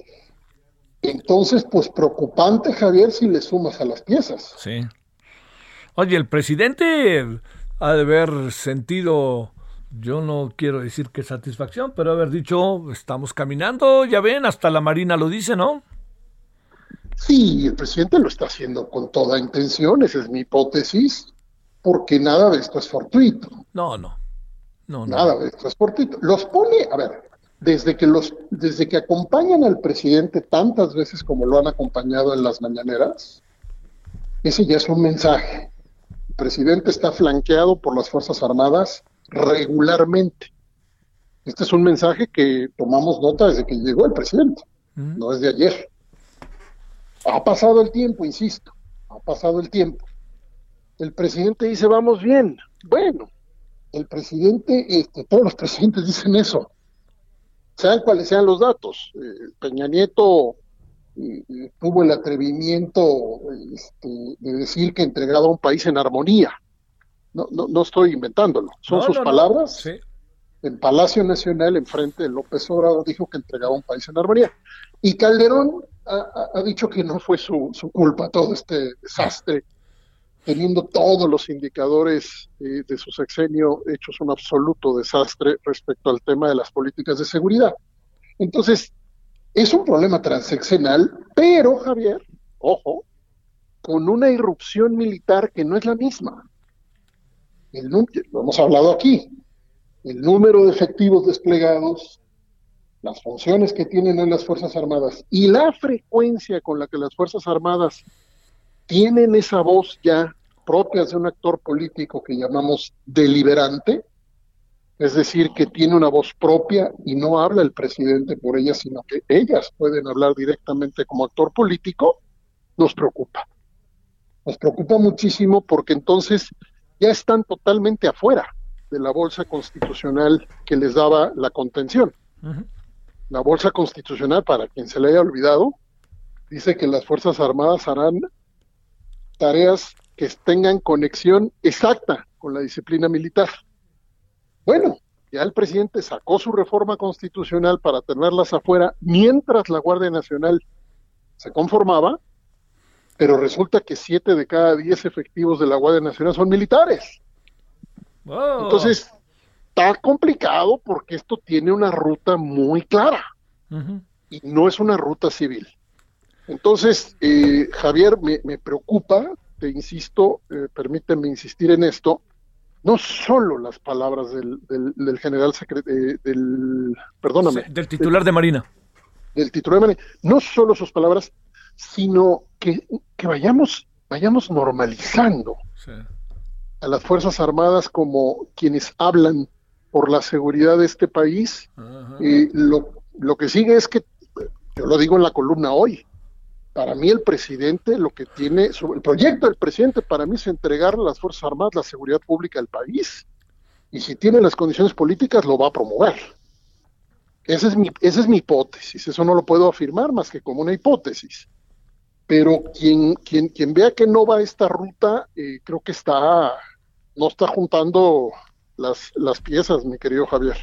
Entonces, pues preocupante, Javier, si le sumas a las piezas. Sí. Oye, el presidente ha de haber sentido, yo no quiero decir que satisfacción, pero haber dicho, estamos caminando, ya ven, hasta la Marina lo dice, ¿no? Sí, el presidente lo está haciendo con toda intención, esa es mi hipótesis, porque nada de esto es fortuito. No, no. no, Nada de esto es fortuito. Los pone, a ver, desde que los, desde que acompañan al presidente tantas veces como lo han acompañado en las mañaneras, ese ya es un mensaje. El presidente está flanqueado por las Fuerzas Armadas regularmente. Este es un mensaje que tomamos nota desde que llegó el presidente, no es de ayer. Ha pasado el tiempo, insisto, ha pasado el tiempo. El presidente dice, vamos bien. Bueno, el presidente, este, todos los presidentes dicen eso sean cuales sean los datos. Eh, Peña Nieto eh, eh, tuvo el atrevimiento este, de decir que entregaba un país en armonía. No, no, no estoy inventándolo, son sus palabras. En Palacio Nacional, enfrente de López Obrador, dijo que entregaba un país en armonía. Y Calderón ha, dicho que no fue su, su culpa todo este desastre teniendo todos los indicadores eh, de su sexenio hechos un absoluto desastre respecto al tema de las políticas de seguridad. Entonces, es un problema transeccional, pero Javier, ojo, con una irrupción militar que no es la misma. El, lo hemos hablado aquí, el número de efectivos desplegados, las funciones que tienen en las Fuerzas Armadas y la frecuencia con la que las Fuerzas Armadas tienen esa voz ya propia de un actor político que llamamos deliberante, es decir, que tiene una voz propia y no habla el presidente por ellas, sino que ellas pueden hablar directamente como actor político, nos preocupa. Nos preocupa muchísimo porque entonces ya están totalmente afuera de la bolsa constitucional que les daba la contención. La bolsa constitucional, para quien se le haya olvidado, dice que las Fuerzas Armadas harán tareas que tengan conexión exacta con la disciplina militar. Bueno, ya el presidente sacó su reforma constitucional para tenerlas afuera mientras la Guardia Nacional se conformaba, pero resulta que siete de cada diez efectivos de la Guardia Nacional son militares. Entonces, está complicado porque esto tiene una ruta muy clara y no es una ruta civil. Entonces, eh, Javier, me, preocupa, te insisto, eh, permíteme insistir en esto, no solo las palabras del, del, general secretario, eh, del, perdóname. del titular de Marina. Del titular de Marina, no solo sus palabras, sino que, que vayamos, vayamos normalizando a las Fuerzas Armadas como quienes hablan por la seguridad de este país. lo, lo que sigue es que, yo lo digo en la columna hoy, para mí el presidente lo que tiene, el proyecto del presidente para mí es entregar a las Fuerzas Armadas la seguridad pública del país. Y si tiene las condiciones políticas, lo va a promover. Esa es mi, esa es mi hipótesis. Eso no lo puedo afirmar más que como una hipótesis. Pero quien, quien, quien vea que no va esta ruta, eh, creo que está, no está juntando las, las piezas, mi querido Javier.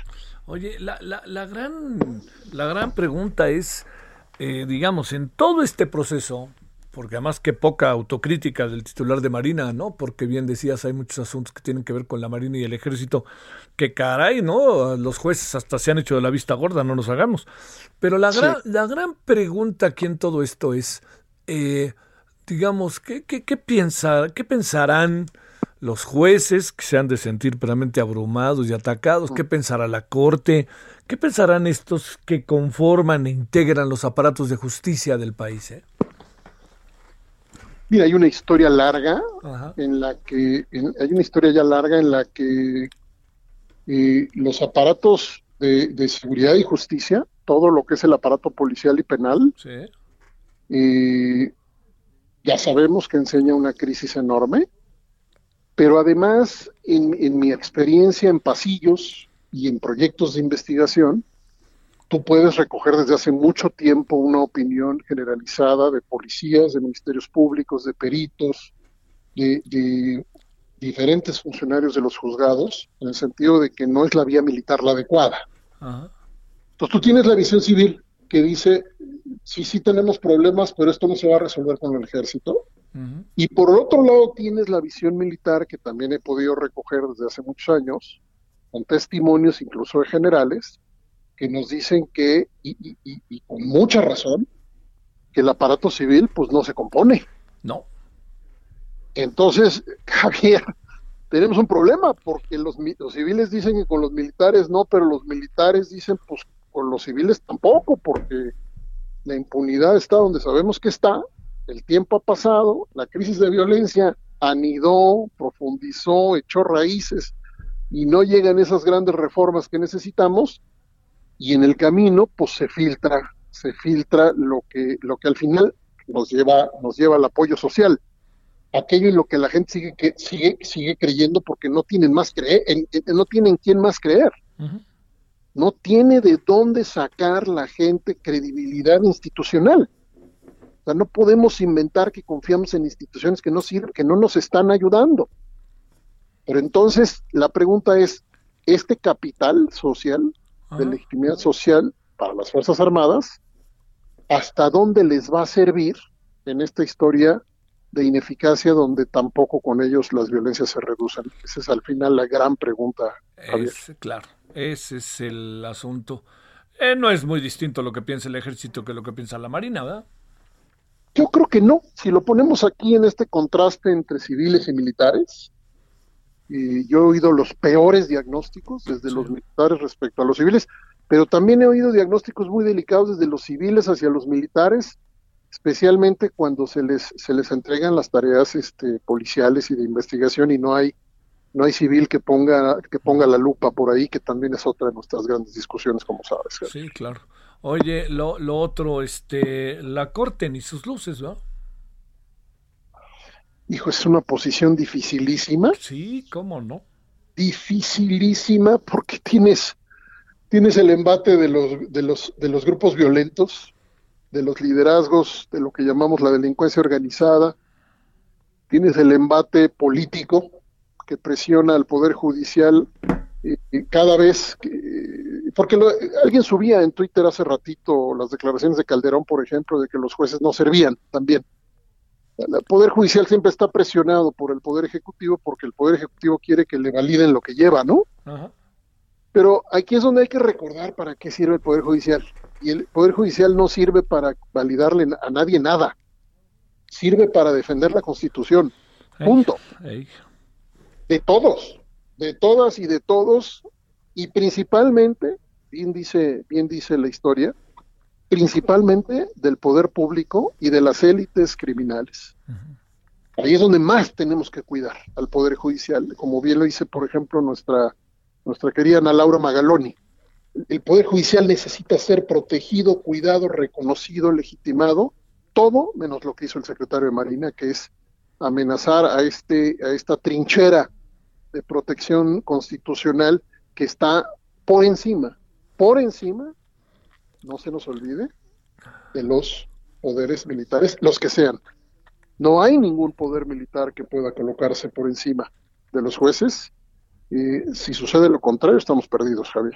Oye, la, la, la, gran, la gran pregunta es, eh, digamos, en todo este proceso, porque además qué poca autocrítica del titular de Marina, ¿no? Porque bien decías, hay muchos asuntos que tienen que ver con la Marina y el Ejército, que caray, ¿no? Los jueces hasta se han hecho de la vista gorda, no nos hagamos. Pero la, gran, la gran pregunta aquí en todo esto es, eh, digamos, ¿qué, qué, qué, piensa, ¿qué pensarán los jueces que se han de sentir realmente abrumados y atacados? ¿Qué pensará la Corte? ¿Qué pensarán estos que conforman e integran los aparatos de justicia del país? Eh? Mira, hay una historia larga en la que hay una historia ya larga en la que eh, los aparatos de, seguridad y justicia, todo lo que es el aparato policial y penal, eh, ya sabemos que enseña una crisis enorme, pero además en mi experiencia en pasillos y en proyectos de investigación, tú puedes recoger desde hace mucho tiempo una opinión generalizada de policías, de ministerios públicos, de peritos, de, diferentes funcionarios de los juzgados, en el sentido de que no es la vía militar la adecuada. Entonces tú tienes la visión civil que dice, sí, sí tenemos problemas, pero esto no se va a resolver con el ejército. Y por otro lado tienes la visión militar que también he podido recoger desde hace muchos años, con testimonios incluso de generales, que nos dicen que, y, y con mucha razón, que el aparato civil pues no se compone. No. Entonces, Javier, tenemos un problema porque los, civiles dicen que con los militares no, pero los militares dicen pues con los civiles tampoco, porque la impunidad está donde sabemos que está, el tiempo ha pasado, la crisis de violencia anidó, profundizó, echó raíces y no llegan esas grandes reformas que necesitamos y en el camino pues se filtra, se filtra lo que lo que al final nos lleva nos lleva al apoyo social. Aquello en lo que la gente sigue que sigue sigue creyendo porque no tienen más creer no tienen quién más creer. No tiene de dónde sacar la gente credibilidad institucional sea no podemos inventar que confiamos en instituciones que no sirven que no nos están ayudando pero entonces la pregunta es este capital social de legitimidad social para las fuerzas armadas hasta dónde les va a servir en esta historia de ineficacia donde tampoco con ellos las violencias se reducen? Esa es al final la gran pregunta. claro, ese es el asunto. Eh, no es muy distinto lo que piensa el ejército que lo que piensa la marina, ¿verdad? Yo creo que no. Si lo ponemos aquí en este contraste entre civiles y militares, y yo he oído los peores diagnósticos desde los militares respecto a los civiles, pero también he oído diagnósticos muy delicados desde los civiles hacia los militares especialmente cuando se les se les entregan las tareas este, policiales y de investigación y no hay no hay civil que ponga que ponga la lupa por ahí que también es otra de nuestras grandes discusiones como sabes sí claro oye lo, lo otro este la corte ni sus luces ¿no? hijo es una posición dificilísima. Sí cómo no dificilísima porque tienes tienes el embate de los de los de los grupos violentos de los liderazgos de lo que llamamos la delincuencia organizada, tienes el embate político que presiona al Poder Judicial cada vez que... Porque alguien subía en Twitter hace ratito las declaraciones de Calderón, por ejemplo, de que los jueces no servían también. El Poder Judicial siempre está presionado por el Poder Ejecutivo porque el Poder Ejecutivo quiere que le validen lo que lleva, ¿no? Pero aquí es donde hay que recordar para qué sirve el Poder Judicial y el Poder Judicial no sirve para validarle a nadie nada, sirve para defender la Constitución. Punto. De todos, de todas y de todos, y principalmente, bien dice, bien dice la historia, principalmente del poder público y de las élites criminales. Ahí es donde más tenemos que cuidar al Poder Judicial, como bien lo dice, por ejemplo, nuestra, nuestra querida Ana Laura Magaloni el Poder Judicial necesita ser protegido, cuidado, reconocido, legitimado, todo menos lo que hizo el secretario de Marina, que es amenazar a, este, a esta trinchera de protección constitucional que está por encima, por encima, no se nos olvide, de los poderes militares, los que sean. No hay ningún poder militar que pueda colocarse por encima de los jueces. Y si sucede lo contrario, estamos perdidos, Javier.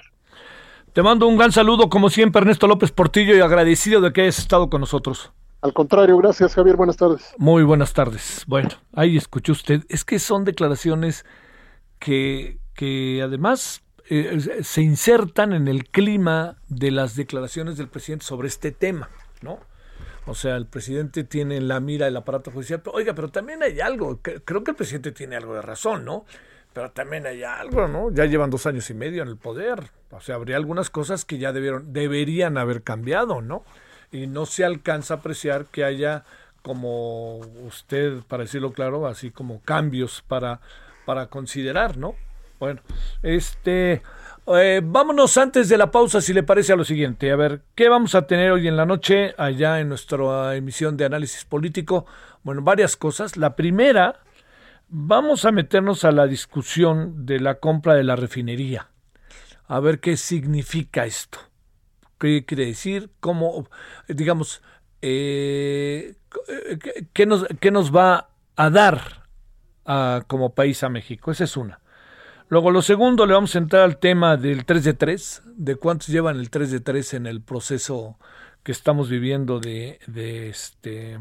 Te mando un gran saludo, como siempre, Ernesto López Portillo, y agradecido de que hayas estado con nosotros. Al contrario, gracias, Javier. Buenas tardes. Muy buenas tardes. Bueno, ahí escuchó usted. Es que son declaraciones que, además eh, se insertan en el clima de las declaraciones del presidente sobre este tema, ¿no? O sea, el presidente tiene en la mira el aparato judicial. Pero, oiga, pero también hay algo. Creo que el presidente tiene algo de razón, ¿no? pero también hay algo, ¿no? Ya llevan dos años y medio en el poder. O sea, habría algunas cosas que ya debieron, deberían haber cambiado, ¿no? Y no se alcanza a apreciar que haya, como usted, para decirlo claro, así como cambios para, para considerar, ¿no? Bueno, este, eh, vámonos antes de la pausa, si le parece a lo siguiente. A ver, ¿qué vamos a tener hoy en la noche allá en nuestra emisión de análisis político? Bueno, varias cosas. La primera Vamos a meternos a la discusión de la compra de la refinería. A ver qué significa esto. ¿Qué quiere decir? ¿Cómo, digamos, eh, qué, nos, nos, va a dar como país a México? Esa es una. Luego, lo segundo, le vamos a entrar al tema del 3 de 3, de cuántos llevan el 3 de 3 en el proceso que estamos viviendo de, de este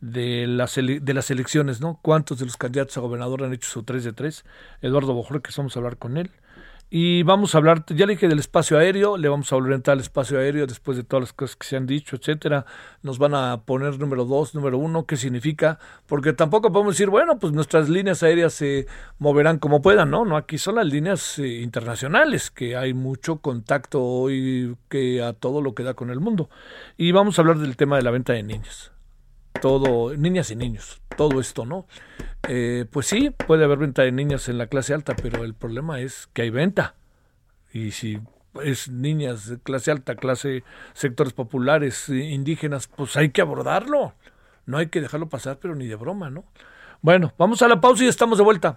de las, de las elecciones, ¿no? ¿Cuántos de los candidatos a gobernador han hecho su 3 de 3? Eduardo Bojor, que vamos a hablar con él. Y vamos a hablar, ya le dije del espacio aéreo, le vamos a entrar al espacio aéreo después de todas las cosas que se han dicho, etcétera. Nos van a poner número dos, número uno, qué significa, porque tampoco podemos decir, bueno, pues nuestras líneas aéreas se moverán como puedan, ¿no? No, aquí son las líneas eh, internacionales, que hay mucho contacto hoy que a todo lo que da con el mundo. Y vamos a hablar del tema de la venta de niños. Todo, niñas y niños, todo esto, ¿no? Eh, pues sí, puede haber venta de niñas en la clase alta, pero el problema es que hay venta. Y si es niñas de clase alta, clase sectores populares, indígenas, pues hay que abordarlo. No hay que dejarlo pasar, pero ni de broma, ¿no? Bueno, vamos a la pausa y estamos de vuelta.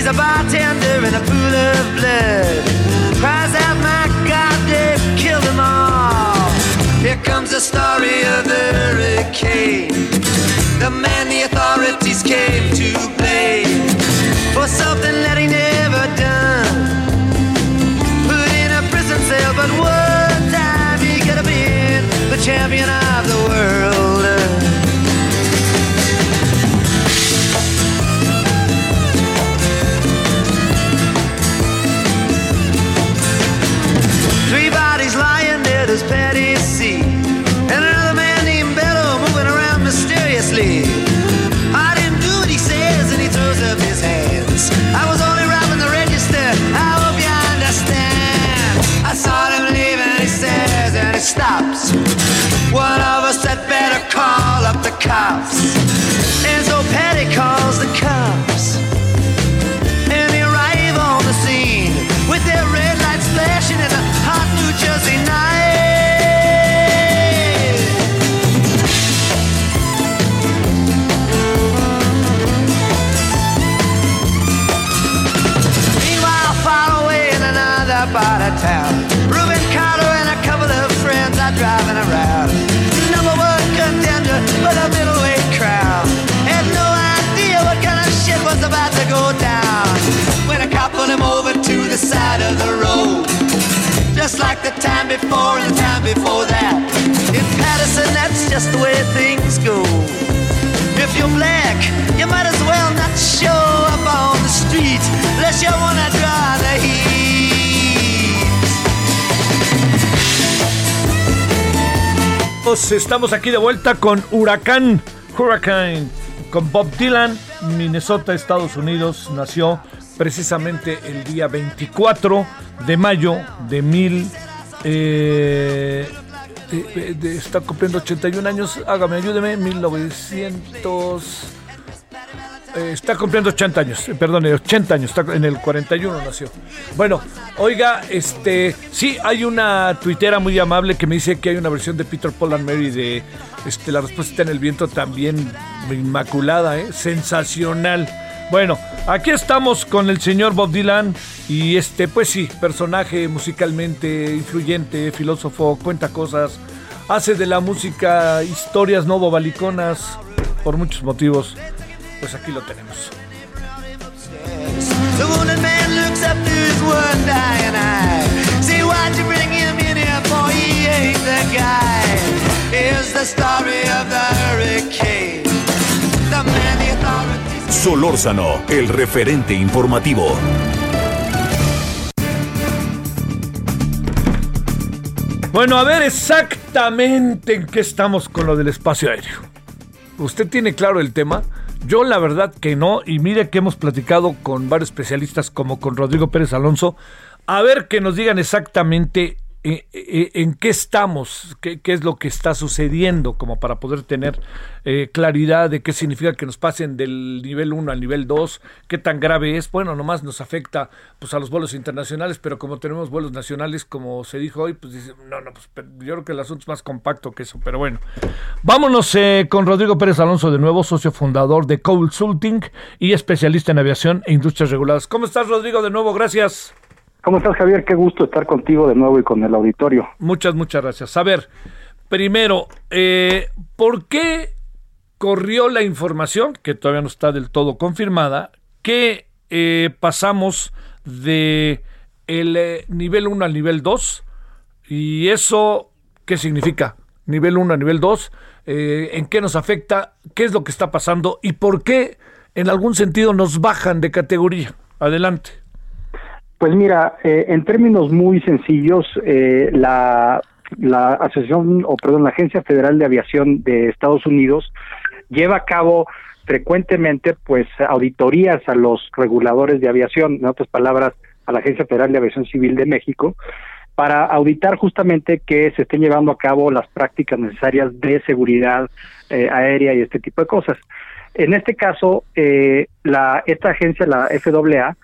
Sees a bartender in a pool of blood. cries out, my God, they've killed them all. Here comes the story of the hurricane. The man the authorities came to blame for something that he never done. Put in a prison cell, but one time he could have been the champion of cops. And so Patty calls the cops. And they arrive on the scene with their red lights flashing in a hot New Jersey night. Meanwhile, far away in another part of town. Like the time before and the time before that. In Patterson, that's just the way things go. If you're black, you might as well not show up on the street unless you wanna draw the heat. Estamos aquí de vuelta con Huracán, Hurricane, con Bob Dylan, Minnesota, Estados Unidos. Nació precisamente el día 24 de mayo de mil. Eh, está cumpliendo 81 años. Hágame, ayúdeme. 1900. Eh, está cumpliendo 80 años, eh, perdón, 80 años, está en el 41 nació. Bueno, oiga, este, sí, hay una tuitera muy amable que me dice que hay una versión de Peter Paul and Mary de este, La respuesta en el viento también inmaculada, ¿eh? sensacional. Bueno, aquí estamos con el señor Bob Dylan y este, pues sí, personaje musicalmente influyente, filósofo, cuenta cosas, hace de la música historias no bobaliconas por muchos motivos. Pues aquí lo tenemos. Solórzano, el referente informativo. Bueno, a ver exactamente en qué estamos con lo del espacio aéreo. ¿Usted tiene claro el tema? Yo la verdad que no, y mire que hemos platicado con varios especialistas como con Rodrigo Pérez Alonso, a ver que nos digan exactamente eh, eh, en qué estamos, qué, qué, es lo que está sucediendo, como para poder tener eh, claridad de qué significa que nos pasen del nivel 1 al nivel 2, qué tan grave es. Bueno, nomás nos afecta pues, a los vuelos internacionales, pero como tenemos vuelos nacionales, como se dijo hoy, pues dice, no, no, pues yo creo que el asunto es más compacto que eso, pero bueno. Vámonos con Rodrigo Pérez Alonso, de nuevo socio fundador de Consulting y especialista en aviación e industrias reguladas. ¿Cómo estás, Rodrigo? De nuevo, gracias. ¿Cómo estás, Javier? Qué gusto estar contigo de nuevo y con el auditorio. Muchas, muchas gracias. A ver, primero, eh, ¿por qué corrió la información, que todavía no está del todo confirmada, que eh, pasamos de el eh, nivel 1 al nivel 2? ¿Y eso qué significa? Nivel 1 a nivel 2, ¿en qué nos afecta? ¿Qué es lo que está pasando? ¿Y por qué en algún sentido nos bajan de categoría? Adelante. Pues mira, eh, en términos muy sencillos, eh, la, Asociación, o perdón, la Agencia Federal de Aviación de Estados Unidos lleva a cabo frecuentemente pues auditorías a los reguladores de aviación, en otras palabras, a la Agencia Federal de Aviación Civil de México, para auditar justamente que se estén llevando a cabo las prácticas necesarias de seguridad eh, aérea y este tipo de cosas. En este caso, la, esta agencia, la FAA,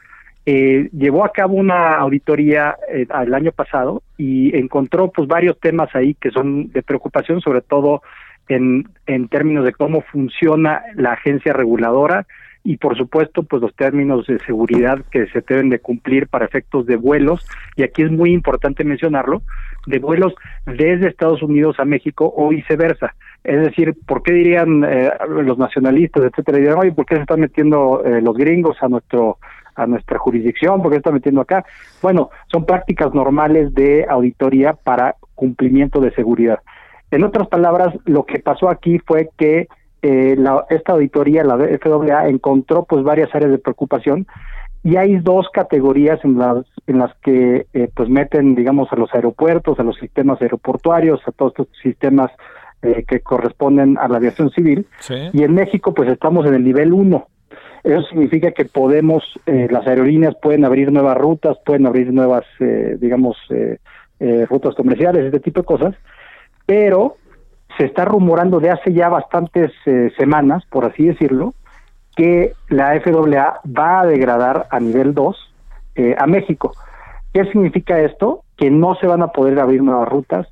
eh, llevó a cabo una auditoría eh, el año pasado y encontró pues varios temas ahí que son de preocupación, sobre todo en, en términos de cómo funciona la agencia reguladora y por supuesto pues los términos de seguridad que se deben de cumplir para efectos de vuelos. Y aquí es muy importante mencionarlo de vuelos desde Estados Unidos a México o viceversa. Es decir por qué dirían eh, los nacionalistas etcétera dirían oye por qué se están metiendo eh, los gringos a nuestro a nuestra jurisdicción, porque está metiendo acá. Bueno, son prácticas normales de auditoría para cumplimiento de seguridad. En otras palabras, lo que pasó aquí fue que eh, la, esta auditoría, la FAA, encontró pues varias áreas de preocupación y hay dos categorías en las en las que eh, pues meten digamos a los aeropuertos, a los sistemas aeroportuarios, a todos estos sistemas eh, que corresponden a la aviación civil. Y en México pues estamos en el nivel 1. Eso significa que podemos, eh, las aerolíneas pueden abrir nuevas rutas, pueden abrir nuevas, eh, digamos, eh, rutas comerciales, este tipo de cosas, pero se está rumorando de hace ya bastantes semanas, por así decirlo, que la FAA va a degradar a nivel 2 a México. ¿Qué significa esto? Que no se van a poder abrir nuevas rutas,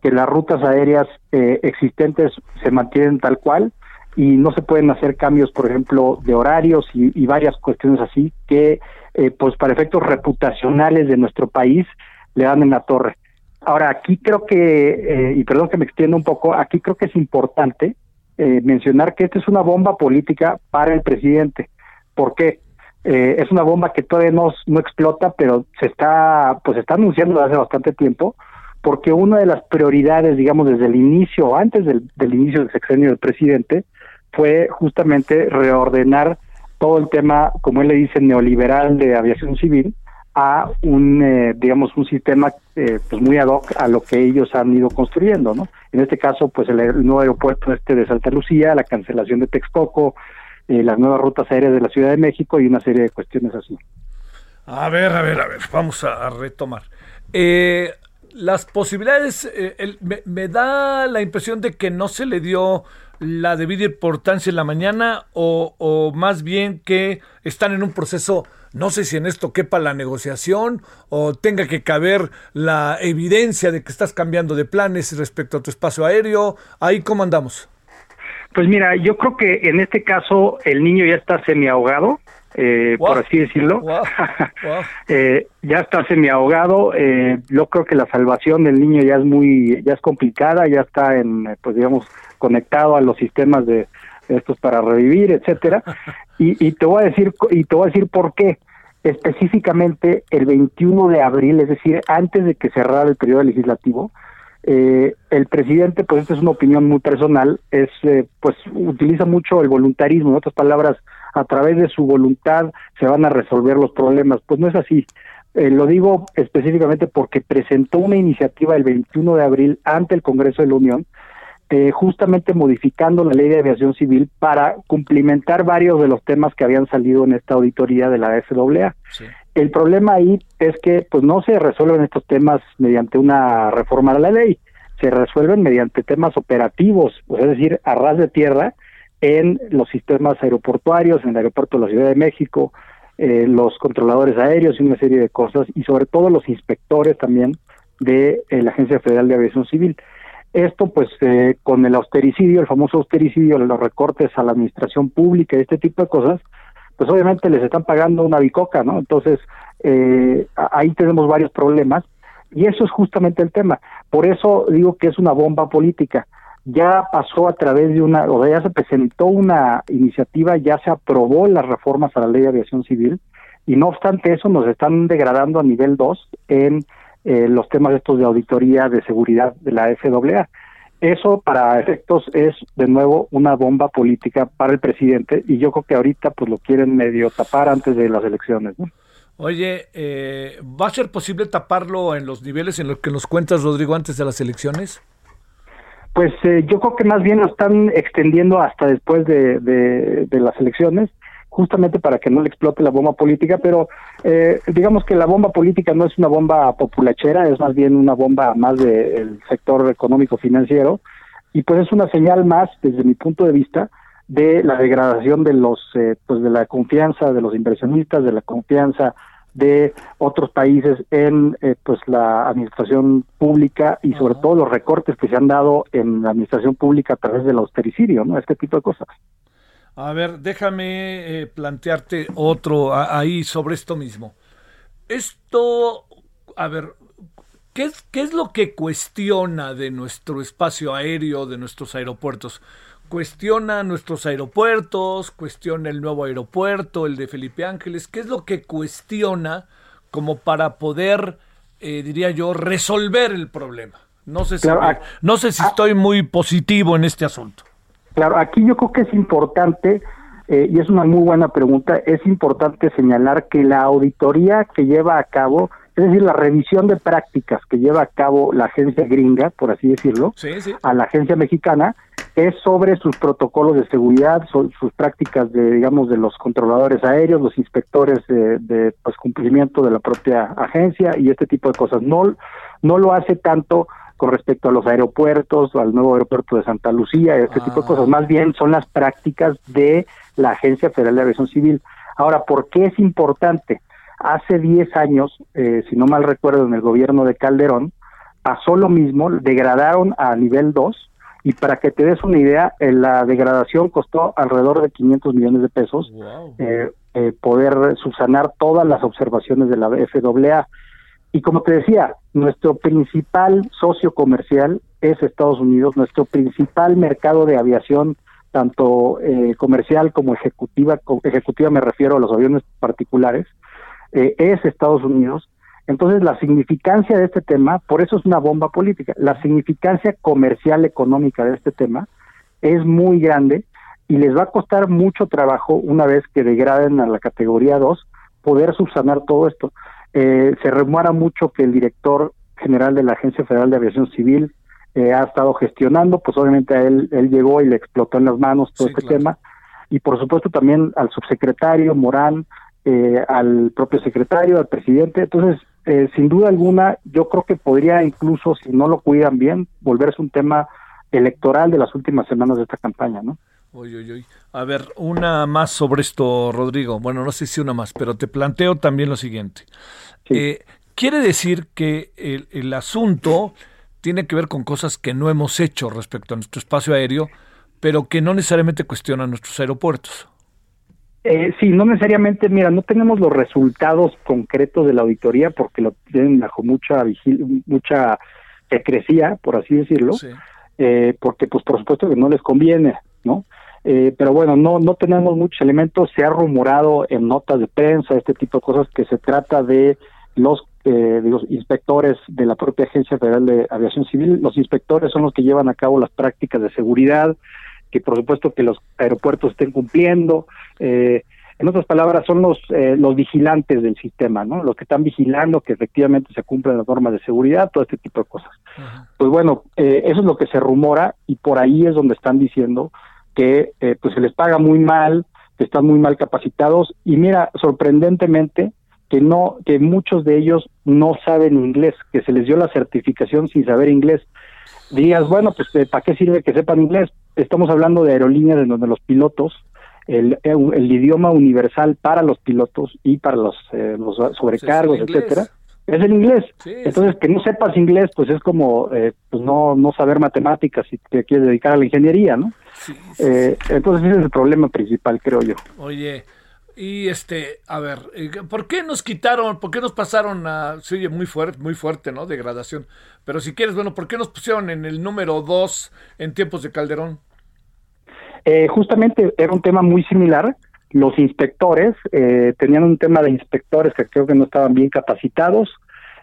que las rutas aéreas existentes se mantienen tal cual, y no se pueden hacer cambios, por ejemplo, de horarios y, varias cuestiones así que, eh, pues, para efectos reputacionales de nuestro país le dan en la torre. Ahora, aquí creo que, eh, y perdón que me extienda un poco, aquí creo que es importante eh, mencionar que esta es una bomba política para el presidente. ¿Por qué? es una bomba que todavía no, no explota, pero se está, pues, está anunciando desde hace bastante tiempo, porque una de las prioridades, digamos, desde el inicio, antes del, del inicio del sexenio del presidente, fue justamente reordenar todo el tema, como él le dice, neoliberal de aviación civil a un, eh, digamos, un sistema eh, pues muy ad hoc a lo que ellos han ido construyendo, ¿no? En este caso, pues el, nuevo aeropuerto este de Santa Lucía, la cancelación de Texcoco, eh, las nuevas rutas aéreas de la Ciudad de México y una serie de cuestiones así. A ver, a ver, a ver, vamos a, retomar. las posibilidades, me, me da la impresión de que no se le dio la debida importancia en la mañana o, más bien que están en un proceso, no sé si en esto quepa la negociación o tenga que caber la evidencia de que estás cambiando de planes respecto a tu espacio aéreo. Ahí, ¿cómo andamos? Pues mira, yo creo que en este caso el niño ya está semi ahogado. Eh, por así decirlo. eh, ya está semi ahogado. Eh, yo creo que la salvación del niño ya es muy, ya es complicada, ya está en, pues digamos, conectado a los sistemas de estos para revivir, etcétera. Y, y te voy a decir y te voy a decir por qué. Específicamente el 21 de abril, es decir, antes de que cerrara el periodo legislativo, eh, el presidente, pues esta es una opinión muy personal, es eh, pues utiliza mucho el voluntarismo, en otras palabras, a través de su voluntad se van a resolver los problemas. Pues no es así. Eh, lo digo específicamente porque presentó una iniciativa el 21 de abril ante el Congreso de la Unión eh, justamente modificando la ley de aviación civil para cumplimentar varios de los temas que habían salido en esta auditoría de la FAA. El problema ahí es que pues no se resuelven estos temas mediante una reforma de la ley, se resuelven mediante temas operativos, pues, es decir, a ras de tierra en los sistemas aeroportuarios, en el aeropuerto de la Ciudad de México, eh, los controladores aéreos y una serie de cosas, y sobre todo los inspectores también de eh, la Agencia Federal de Aviación Civil. Esto, pues, eh, con el austericidio, el famoso austericidio, los recortes a la administración pública y este tipo de cosas, pues obviamente les están pagando una bicoca, ¿no? Entonces, eh, ahí tenemos varios problemas y eso es justamente el tema. Por eso digo que es una bomba política. Ya pasó a través de una, o ya se presentó una iniciativa, ya se aprobó las reformas a la ley de aviación civil y no obstante eso nos están degradando a nivel 2 en eh, los temas estos de auditoría de seguridad de la FAA. Eso para efectos es de nuevo una bomba política para el presidente y yo creo que ahorita pues lo quieren medio tapar antes de las elecciones. ¿no? Oye, eh, ¿va a ser posible taparlo en los niveles en los que nos cuentas, Rodrigo, antes de las elecciones? Pues eh, yo creo que más bien lo están extendiendo hasta después de, de, de las elecciones justamente para que no le explote la bomba política, pero eh, digamos que la bomba política no es una bomba populachera, es más bien una bomba más del sector económico financiero, y pues es una señal más, desde mi punto de vista, de la degradación de los, eh, pues de la confianza de los inversionistas, de la confianza de otros países en eh, pues la administración pública y sobre todo los recortes que se han dado en la administración pública a través del austericidio, ¿no? Este tipo de cosas. A ver, déjame eh, plantearte otro a, ahí sobre esto mismo. Esto, a ver, ¿qué es, ¿qué es lo que cuestiona de nuestro espacio aéreo, de nuestros aeropuertos? Cuestiona nuestros aeropuertos, cuestiona el nuevo aeropuerto, el de Felipe Ángeles. ¿Qué es lo que cuestiona como para poder, eh, diría yo, resolver el problema? No sé si, Claro, no sé si estoy muy positivo en este asunto. Claro, aquí yo creo que es importante, eh, y es una muy buena pregunta, es importante señalar que la auditoría que lleva a cabo, es decir, la revisión de prácticas que lleva a cabo la agencia gringa, por así decirlo, Sí, sí. a la agencia mexicana, es sobre sus protocolos de seguridad, so- sus prácticas de, digamos, de los controladores aéreos, los inspectores de, de, pues, cumplimiento de la propia agencia y este tipo de cosas. No, no lo hace tanto con respecto a los aeropuertos, al nuevo aeropuerto de Santa Lucía, este tipo de cosas. Más bien son las prácticas de la Agencia Federal de Aviación Civil. Ahora, ¿por qué es importante? Hace 10 años, eh, si no mal recuerdo, en el gobierno de Calderón, pasó lo mismo, degradaron a nivel 2 y para que te des una idea, eh, la degradación costó alrededor de 500 millones de pesos eh, eh, poder subsanar todas las observaciones de la FAA. Y como te decía, nuestro principal socio comercial es Estados Unidos, nuestro principal mercado de aviación, tanto eh, comercial como ejecutiva, co- ejecutiva me refiero a los aviones particulares, eh, es Estados Unidos. Entonces, la significancia de este tema, por eso es una bomba política, la significancia comercial económica de este tema es muy grande y les va a costar mucho trabajo una vez que degraden a la categoría 2 poder subsanar todo esto. Eh, se remora mucho que el director general de la Agencia Federal de Aviación Civil eh, ha estado gestionando, pues obviamente a él, él llegó y le explotó en las manos todo Sí, este claro. tema, y por supuesto también al subsecretario Morán, eh, al propio secretario, al presidente. Entonces, eh, sin duda alguna, yo creo que podría incluso, si no lo cuidan bien, volverse un tema electoral de las últimas semanas de esta campaña, ¿no? Uy, uy. A ver, una más sobre esto, Rodrigo. Bueno, no sé si una más, pero te planteo también lo siguiente. Sí. Eh, quiere decir que el, el asunto tiene que ver con cosas que no hemos hecho respecto a nuestro espacio aéreo, pero que no necesariamente cuestionan nuestros aeropuertos. Eh, sí, no necesariamente, mira, no tenemos los resultados concretos de la auditoría porque lo tienen bajo mucha vigil mucha secrecía, por así decirlo, Sí. eh, porque pues por supuesto que no les conviene, ¿no? Eh, pero bueno, no no tenemos muchos elementos, se ha rumorado en notas de prensa, este tipo de cosas, que se trata de los eh, digo, inspectores de la propia Agencia Federal de Aviación Civil. Los inspectores son los que llevan a cabo las prácticas de seguridad, que por supuesto que los aeropuertos estén cumpliendo. Eh, en otras palabras, son los, eh, los vigilantes del sistema, ¿no? Los que están vigilando que efectivamente se cumplan las normas de seguridad, todo este tipo de cosas. Pues bueno, eh, eso es lo que se rumora y por ahí es donde están diciendo que eh, pues se les paga muy mal, que están muy mal capacitados y mira, sorprendentemente que no, que muchos de ellos no saben inglés, que se les dio la certificación sin saber inglés. Digas, bueno, pues eh, ¿para qué sirve que sepan inglés? Estamos hablando de aerolíneas en donde los pilotos, el, el idioma universal para los pilotos y para los, eh, los sobrecargos, etcétera, es el inglés. Sí, Entonces, que no sepas inglés, pues es como eh, pues no, no saber matemáticas si te quieres dedicar a la ingeniería, ¿no? Sí, sí, Eh, entonces, ese es el problema principal, creo yo. Oye, y este, a ver, eh, ¿por qué nos quitaron, por qué nos pasaron a, se oye muy fuerte, muy fuerte, ¿no? Degradación. Pero si quieres, bueno, ¿por qué nos pusieron en el número 2 en tiempos de Calderón? Eh, justamente era un tema muy similar. Los inspectores eh, tenían un tema de inspectores que creo que no estaban bien capacitados.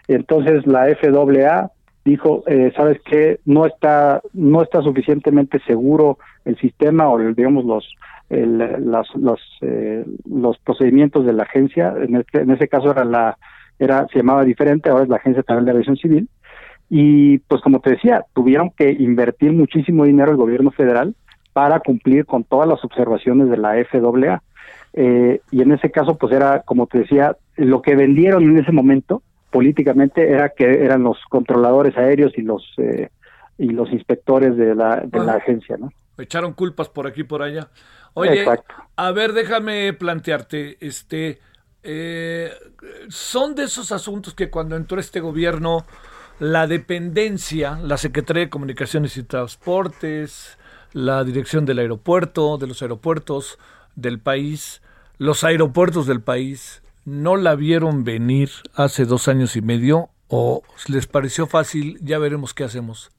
Entonces la FAA dijo, eh, sabes qué, no está no está suficientemente seguro el sistema o digamos los el, las, los eh, los procedimientos de la agencia. En este en ese caso era la era se llamaba diferente, ahora es la Agencia Federal de Aviación Civil. Y pues como te decía, tuvieron que invertir muchísimo dinero el gobierno federal para cumplir con todas las observaciones de la FAA. Eh, y en ese caso, pues era, como te decía, lo que vendieron en ese momento políticamente era que eran los controladores aéreos y los eh, y los inspectores de la, de la Ah. agencia, ¿no? Echaron culpas por aquí y por allá. Oye, Exacto. a ver, déjame plantearte, este, eh, son de esos asuntos que cuando entró este gobierno, la dependencia, la Secretaría de Comunicaciones y Transportes, la dirección del aeropuerto, de los aeropuertos del país, los aeropuertos del país, no la vieron venir hace dos años y medio o les pareció fácil, ya veremos qué hacemos.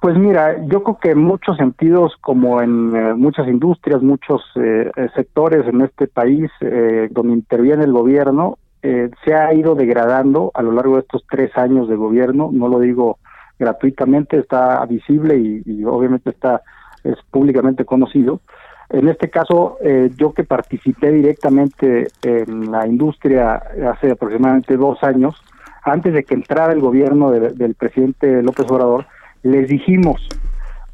Pues mira, yo creo que en muchos sentidos, como en eh, muchas industrias, muchos eh, eh, sectores en este país eh, donde interviene el gobierno, eh, se ha ido degradando a lo largo de estos tres años de gobierno. No lo digo gratuitamente, está visible y, y obviamente está es públicamente conocido. En este caso, eh, yo que participé directamente en la industria hace aproximadamente dos años, antes de que entrara el gobierno de- del presidente López Obrador, les dijimos,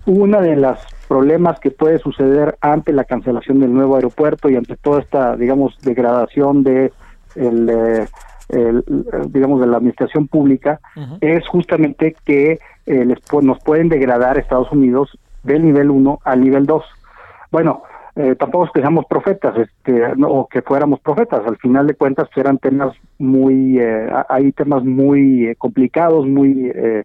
una de los problemas que puede suceder ante la cancelación del nuevo aeropuerto y ante toda esta, digamos, degradación de el, eh, el, digamos, de la administración pública, es justamente que eh, les pu- nos pueden degradar Estados Unidos del nivel 1 al nivel 2. Bueno, eh, tampoco es que seamos profetas, este, o que fuéramos profetas, al final de cuentas pues, eran temas muy, eh, ha- hay temas muy eh, complicados, muy, eh,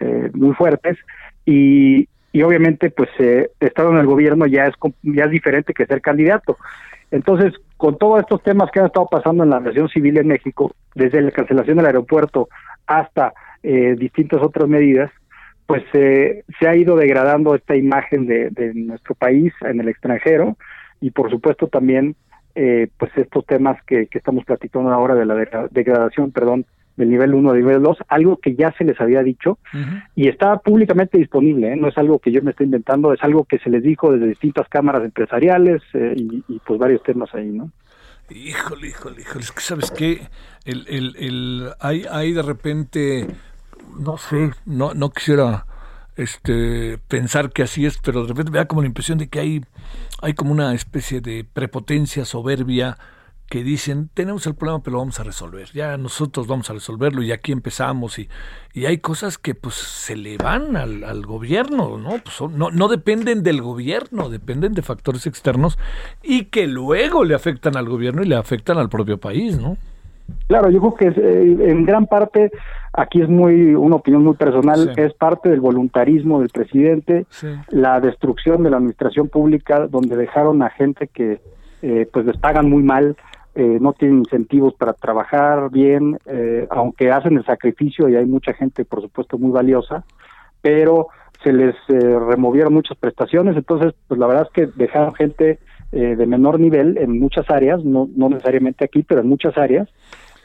eh, muy fuertes, y, y obviamente pues eh, estar en el gobierno ya es, ya es diferente que ser candidato. Entonces, con todos estos temas que han estado pasando en la aviación civil en México, desde la cancelación del aeropuerto hasta eh, distintas otras medidas, pues eh, se ha ido degradando esta imagen de, de nuestro país en el extranjero y por supuesto también eh, pues estos temas que, que estamos platicando ahora de la degra- degradación, perdón, del nivel 1 al nivel 2, algo que ya se les había dicho y está públicamente disponible, ¿eh? no es algo que yo me estoy inventando, es algo que se les dijo desde distintas cámaras empresariales eh, y, y, pues varios temas ahí, ¿no? Híjole, híjole, híjole, es que sabes qué, el, el, el, hay, hay de repente, no sé, no, no quisiera este pensar que así es, pero de repente me da como la impresión de que hay, hay como una especie de prepotencia, soberbia, que dicen, tenemos el problema, pero lo vamos a resolver, ya nosotros vamos a resolverlo y aquí empezamos y, y hay cosas que pues se le van al, al gobierno, ¿no? Pues son- no, no dependen del gobierno, dependen de factores externos y que luego le afectan al gobierno y le afectan al propio país, ¿no? Claro, yo creo que es, eh, en gran parte, aquí es muy una opinión muy personal, Sí. es parte del voluntarismo del presidente, Sí. la destrucción de la administración pública, donde dejaron a gente que eh, pues les pagan muy mal, eh, no tienen incentivos para trabajar bien, eh, aunque hacen el sacrificio y hay mucha gente, por supuesto, muy valiosa, pero se les eh, removieron muchas prestaciones, entonces, pues la verdad es que dejaron gente eh, de menor nivel en muchas áreas, no, no necesariamente aquí, pero en muchas áreas,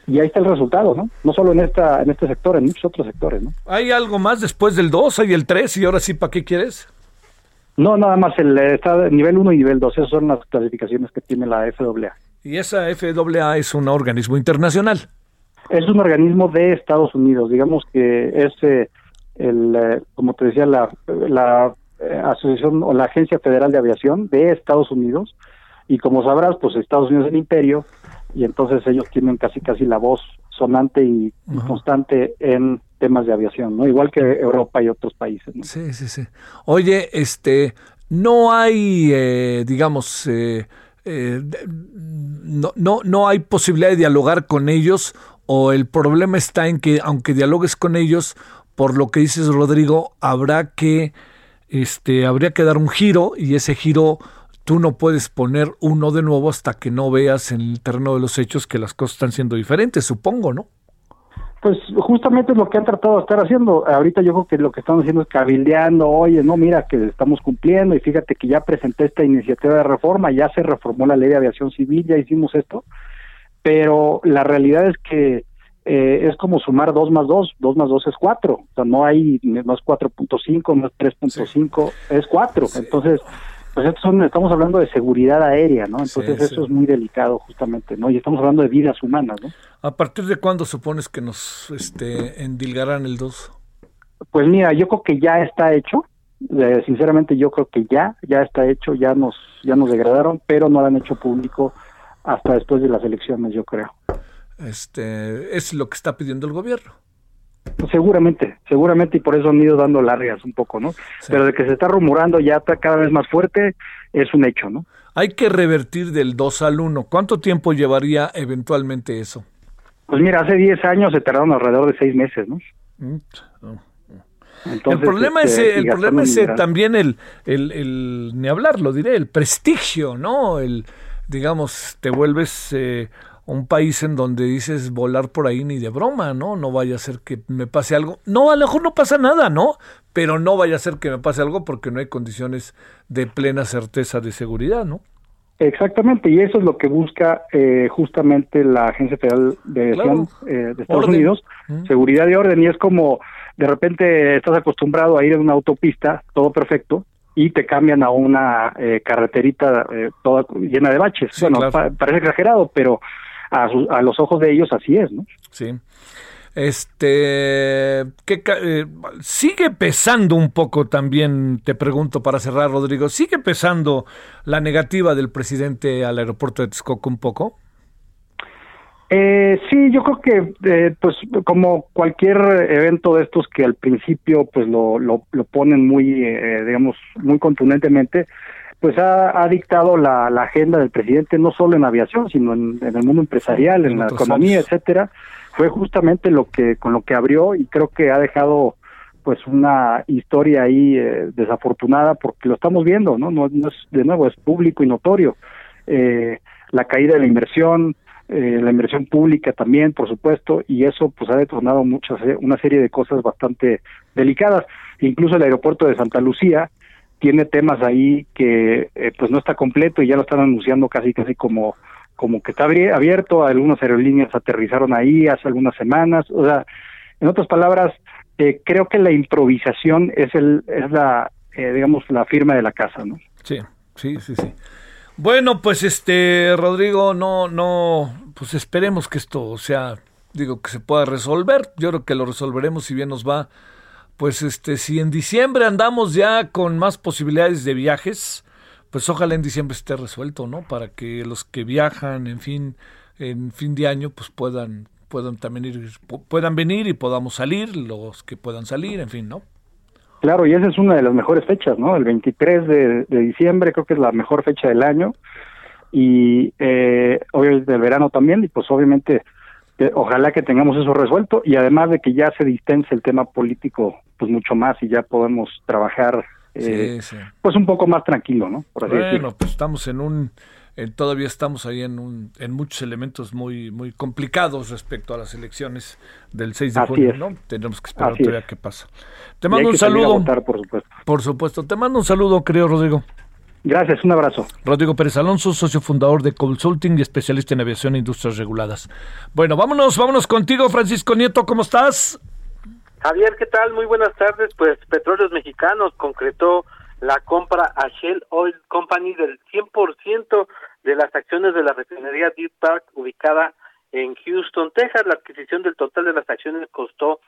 y ahí está el resultado, ¿no? No solo en esta en este sector, en muchos otros sectores, ¿no? ¿Hay algo más después del 2? ¿Hay el 3? ¿Y ahora sí, ¿para qué quieres? No, nada más el eh, está nivel 1 y nivel 2, esas son las clasificaciones que tiene la FAA. Y esa FAA es un organismo internacional. Es un organismo de Estados Unidos, digamos que es eh, el, eh, como te decía, la, la asociación o la Agencia Federal de Aviación de Estados Unidos, y como sabrás, pues Estados Unidos es el imperio, y entonces ellos tienen casi casi la voz sonante y, constante en temas de aviación, ¿no? Igual que Europa y otros países. ¿no? Sí, sí, sí. Oye, este, no hay, eh, digamos, eh, eh, no, no, no hay posibilidad de dialogar con ellos o el problema está en que aunque dialogues con ellos, por lo que dices Rodrigo, habrá que, este, habría que dar un giro y ese giro tú no puedes poner uno de nuevo hasta que no veas en el terreno de los hechos que las cosas están siendo diferentes, supongo, ¿no? Pues justamente es lo que han tratado de estar haciendo. Ahorita yo creo que lo que están haciendo es cabildeando, oye, no, mira que estamos cumpliendo y fíjate que ya presenté esta iniciativa de reforma, ya se reformó la ley de aviación civil, ya hicimos esto, pero la realidad es que eh, es como sumar dos más dos, dos más dos es cuatro, o sea, no hay, no es 4.5, no es 3.5, es cuatro, entonces, pues estos son, estamos hablando de seguridad aérea, ¿no? Entonces Sí, eso sí. es muy delicado justamente, ¿no? Y estamos hablando de vidas humanas, ¿no? ¿A partir de cuándo supones que nos este, endilgarán el 2? Pues mira, yo creo que ya está hecho. Eh, sinceramente, yo creo que ya, ya está hecho, ya nos, ya nos degradaron, pero no lo han hecho público hasta después de las elecciones, yo creo. Este, es lo que está pidiendo el gobierno. Seguramente, seguramente, y por eso han ido dando largas un poco, ¿no? Pero de que se está rumorando ya está cada vez más fuerte, es un hecho, ¿no? Hay que revertir del 2 al 1. ¿Cuánto tiempo llevaría eventualmente eso? Pues mira, hace 10 años se tardaron alrededor de 6 meses, ¿no? Mm. Entonces, el problema este, es, el problema es eh, mineral. también el, el, el- ni hablar, lo diré, el prestigio, ¿no? El, digamos, te vuelves eh, un país en donde dices volar por ahí ni de broma, ¿no? No vaya a ser que me pase algo. No, a lo mejor no pasa nada, ¿no? Pero no vaya a ser que me pase algo porque no hay condiciones de plena certeza de seguridad, ¿no? Exactamente, y eso es lo que busca eh, justamente la Agencia Federal de Claro. eh, de Estados Orden. Unidos, Mm. seguridad y orden, y es como de repente estás acostumbrado a ir en una autopista, todo perfecto, y te cambian a una eh, carreterita eh, toda llena de baches. Sí, bueno, claro. pa- parece exagerado, pero a, su- a los ojos de ellos así es, ¿no? Sí. Este, ¿qué ca- eh, sigue pesando un poco también, te pregunto para cerrar, Rodrigo, sigue pesando la negativa del presidente al aeropuerto de Texcoco un poco. Eh, sí, yo creo que, eh, pues, como cualquier evento de estos que al principio, pues, lo, lo, lo ponen muy, eh, digamos, muy contundentemente, pues ha, ha dictado la, la agenda del presidente no solo en aviación, sino en, en el mundo empresarial, en, En la economía, etcétera. Fue justamente lo que, con lo que abrió y creo que ha dejado, pues, una historia ahí eh, desafortunada porque lo estamos viendo, ¿no? No, no es, de nuevo, es público y notorio. Eh, la caída de la inversión, eh, la inversión pública también, por supuesto, y eso pues ha detonado muchas una serie de cosas bastante delicadas. Incluso el aeropuerto de Santa Lucía tiene temas ahí que eh, pues no está completo y ya lo están anunciando casi casi como como que está abierto. Algunas aerolíneas aterrizaron ahí hace algunas semanas. O sea, en otras palabras, eh, creo que la improvisación es el es la eh, digamos la firma de la casa, ¿no? Sí, sí, sí, sí. Bueno, pues este, Rodrigo, no, no, pues esperemos que esto sea, digo, que se pueda resolver. Yo creo que lo resolveremos si bien nos va. Pues este, si en diciembre andamos ya con más posibilidades de viajes, pues ojalá en diciembre esté resuelto, ¿no? Para que los que viajan, en fin, en fin de año, pues puedan, puedan también ir, pu- puedan venir y podamos salir, los que puedan salir, en fin, ¿no? Claro, y esa es una de las mejores fechas, ¿no? El 23 de, de diciembre creo que es la mejor fecha del año y eh, obviamente del verano también y pues obviamente eh, ojalá que tengamos eso resuelto y además de que ya se distense el tema político pues mucho más y ya podemos trabajar eh, Sí, sí. pues un poco más tranquilo, ¿no? Por así decirlo. Bueno, pues estamos en un, en- todavía estamos ahí en un, en muchos elementos muy, muy complicados respecto a las elecciones del 6 de Así junio, es. ¿no? Tenemos que esperar todavía qué pasa. Te mando un saludo, votar, por supuesto. por supuesto. Te mando un saludo, querido Rodrigo. Gracias, un abrazo. Rodrigo Pérez Alonso, socio fundador de Consulting y especialista en aviación e industrias reguladas. Bueno, vámonos, vámonos contigo, Francisco Nieto, ¿cómo estás? Javier, ¿qué tal? Muy buenas tardes. Pues Petróleos Mexicanos concretó la compra a Shell Oil Company del 100% de las acciones de la refinería Deep Park ubicada en Houston, Texas. La adquisición del total de las acciones costó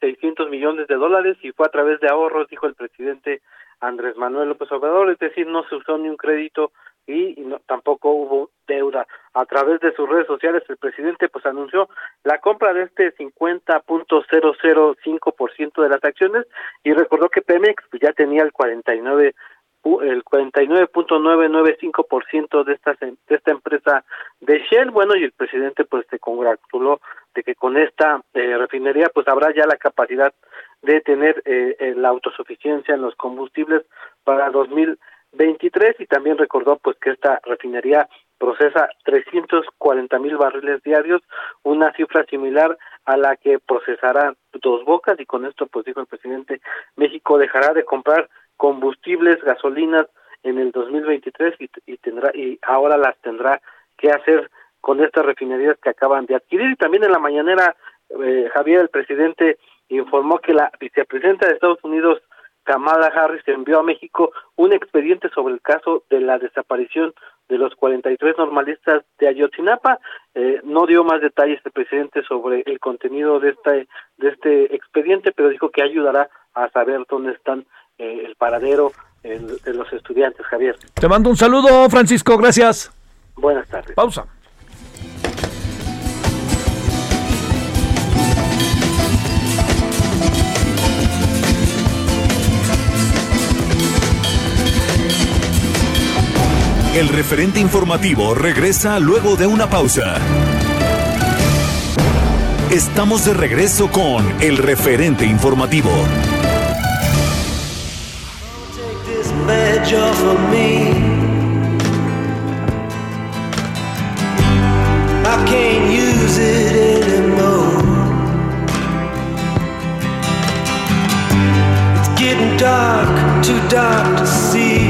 600 millones de dólares y fue a través de ahorros, dijo el presidente Andrés Manuel López Obrador, es decir, no se usó ni un crédito y no, tampoco hubo deuda. A través de sus redes sociales el presidente pues anunció la compra de este 50.005% de las acciones y recordó que Pemex pues, ya tenía el 49 el 49.995% de esta de esta empresa de Shell, bueno, y el presidente pues se congratuló de que con esta eh, refinería pues habrá ya la capacidad de tener eh, eh, la autosuficiencia en los combustibles para 2023 y también recordó pues que esta refinería procesa 340 mil barriles diarios, una cifra similar a la que procesará Dos Bocas y con esto pues dijo el presidente México dejará de comprar combustibles, gasolinas en el 2023 y, y tendrá y ahora las tendrá que hacer con estas refinerías que acaban de adquirir. Y también en la mañanera eh, Javier el presidente informó que la vicepresidenta de Estados Unidos Kamala Harris envió a México un expediente sobre el caso de la desaparición de los 43 normalistas de Ayotzinapa. Eh, no dio más detalles el presidente sobre el contenido de este, de este expediente, pero dijo que ayudará a saber dónde están eh, el paradero de los estudiantes, Javier. Te mando un saludo, Francisco, gracias. Buenas tardes. Pausa. El referente informativo regresa luego de una pausa. Estamos de regreso con el referente informativo. dark, too dark to see.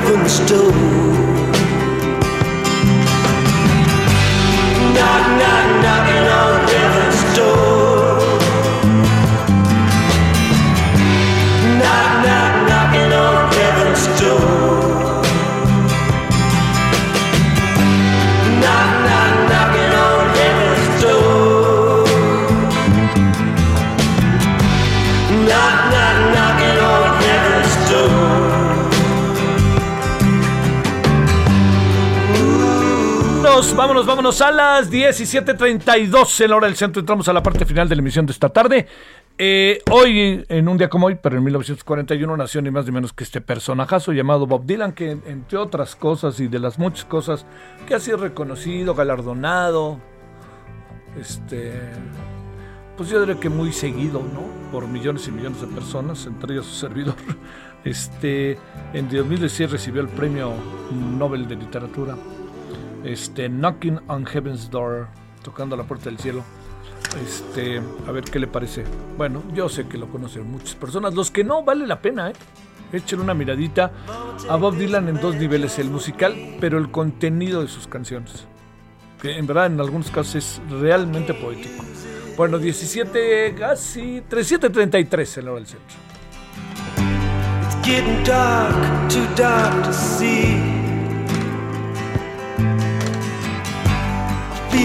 Heaven's door. Vámonos, vámonos, a las 17.32 en la hora del centro. Entramos a la parte final de la emisión de esta tarde. Eh, hoy, en un día como hoy, pero en 1941, nació ni más ni menos que este personajazo llamado Bob Dylan, que entre otras cosas y de las muchas cosas que ha sido reconocido, galardonado, este, pues yo diría que muy seguido, ¿no? Por millones y millones de personas, entre ellos su servidor. Este, en 2016 recibió el premio Nobel de Literatura. Este, Knocking on Heaven's Door, tocando la puerta del cielo. Este, a ver qué le parece. Bueno, yo sé que lo conocen muchas personas. Los que no, vale la pena, ¿eh? Echen una miradita a Bob Dylan en dos niveles: el musical, pero el contenido de sus canciones. Que en verdad, en algunos casos, es realmente poético. Bueno, 17, casi 37.33 en la hora del centro. It's getting dark, too dark to see.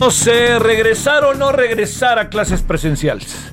No sé, regresar o no regresar a clases presenciales.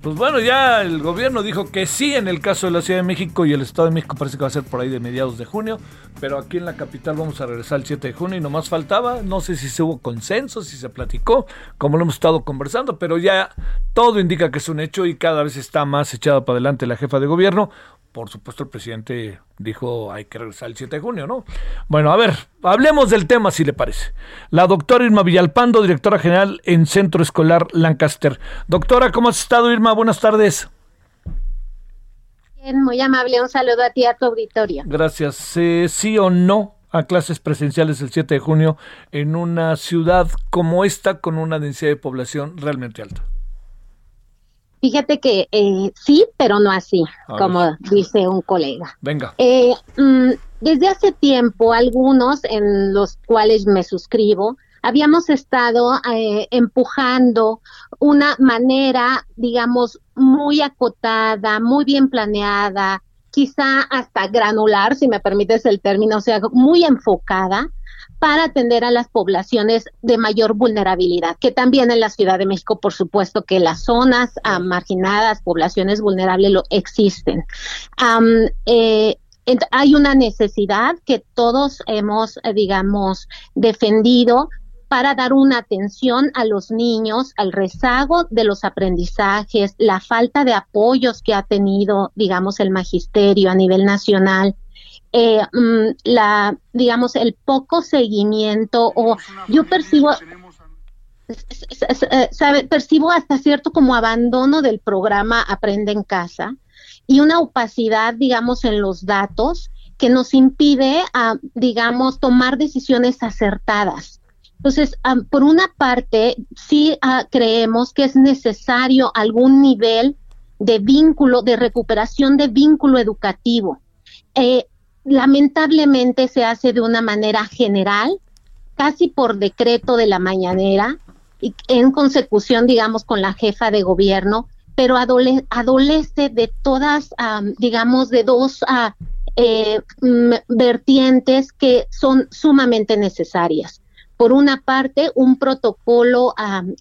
Pues bueno, ya el gobierno dijo que sí en el caso de la Ciudad de México y el Estado de México parece que va a ser por ahí de mediados de junio, pero aquí en la capital vamos a regresar el 7 de junio y nomás faltaba, no sé si se hubo consenso, si se platicó, como lo hemos estado conversando, pero ya todo indica que es un hecho y cada vez está más echada para adelante la jefa de gobierno por supuesto el presidente dijo hay que regresar el 7 de junio, ¿no? Bueno, a ver, hablemos del tema si le parece. La doctora Irma Villalpando, directora general en Centro Escolar Lancaster. Doctora, ¿cómo has estado Irma? Buenas tardes. Bien, muy amable, un saludo a ti a tu auditorio. Gracias. Eh, ¿Sí o no a clases presenciales el 7 de junio en una ciudad como esta con una densidad de población realmente alta? Fíjate que eh, sí, pero no así, como dice un colega. Venga. Eh, mm, desde hace tiempo, algunos en los cuales me suscribo, habíamos estado eh, empujando una manera, digamos, muy acotada, muy bien planeada, quizá hasta granular, si me permites el término, o sea, muy enfocada para atender a las poblaciones de mayor vulnerabilidad, que también en la Ciudad de México, por supuesto, que las zonas ah, marginadas, poblaciones vulnerables, lo existen. Eh, hay una necesidad que todos hemos, eh, digamos, defendido para dar una atención a los niños, al rezago de los aprendizajes, la falta de apoyos que ha tenido, digamos, el magisterio a nivel nacional eh, mm, la, digamos, el poco seguimiento o yo percibo, sabe, percibo hasta cierto como abandono del programa Aprende en Casa y una opacidad, digamos, en los datos que nos impide, ah, digamos, tomar decisiones acertadas. Entonces, ah, por una parte, sí ah, creemos que es necesario algún nivel de vínculo, de recuperación de vínculo educativo. Eh, lamentablemente se hace de una manera general, casi por decreto de la mañanera, y en consecución, digamos, con la jefa de gobierno, pero adolece de todas, digamos, de dos eh, vertientes que son sumamente necesarias. Por una parte, un protocolo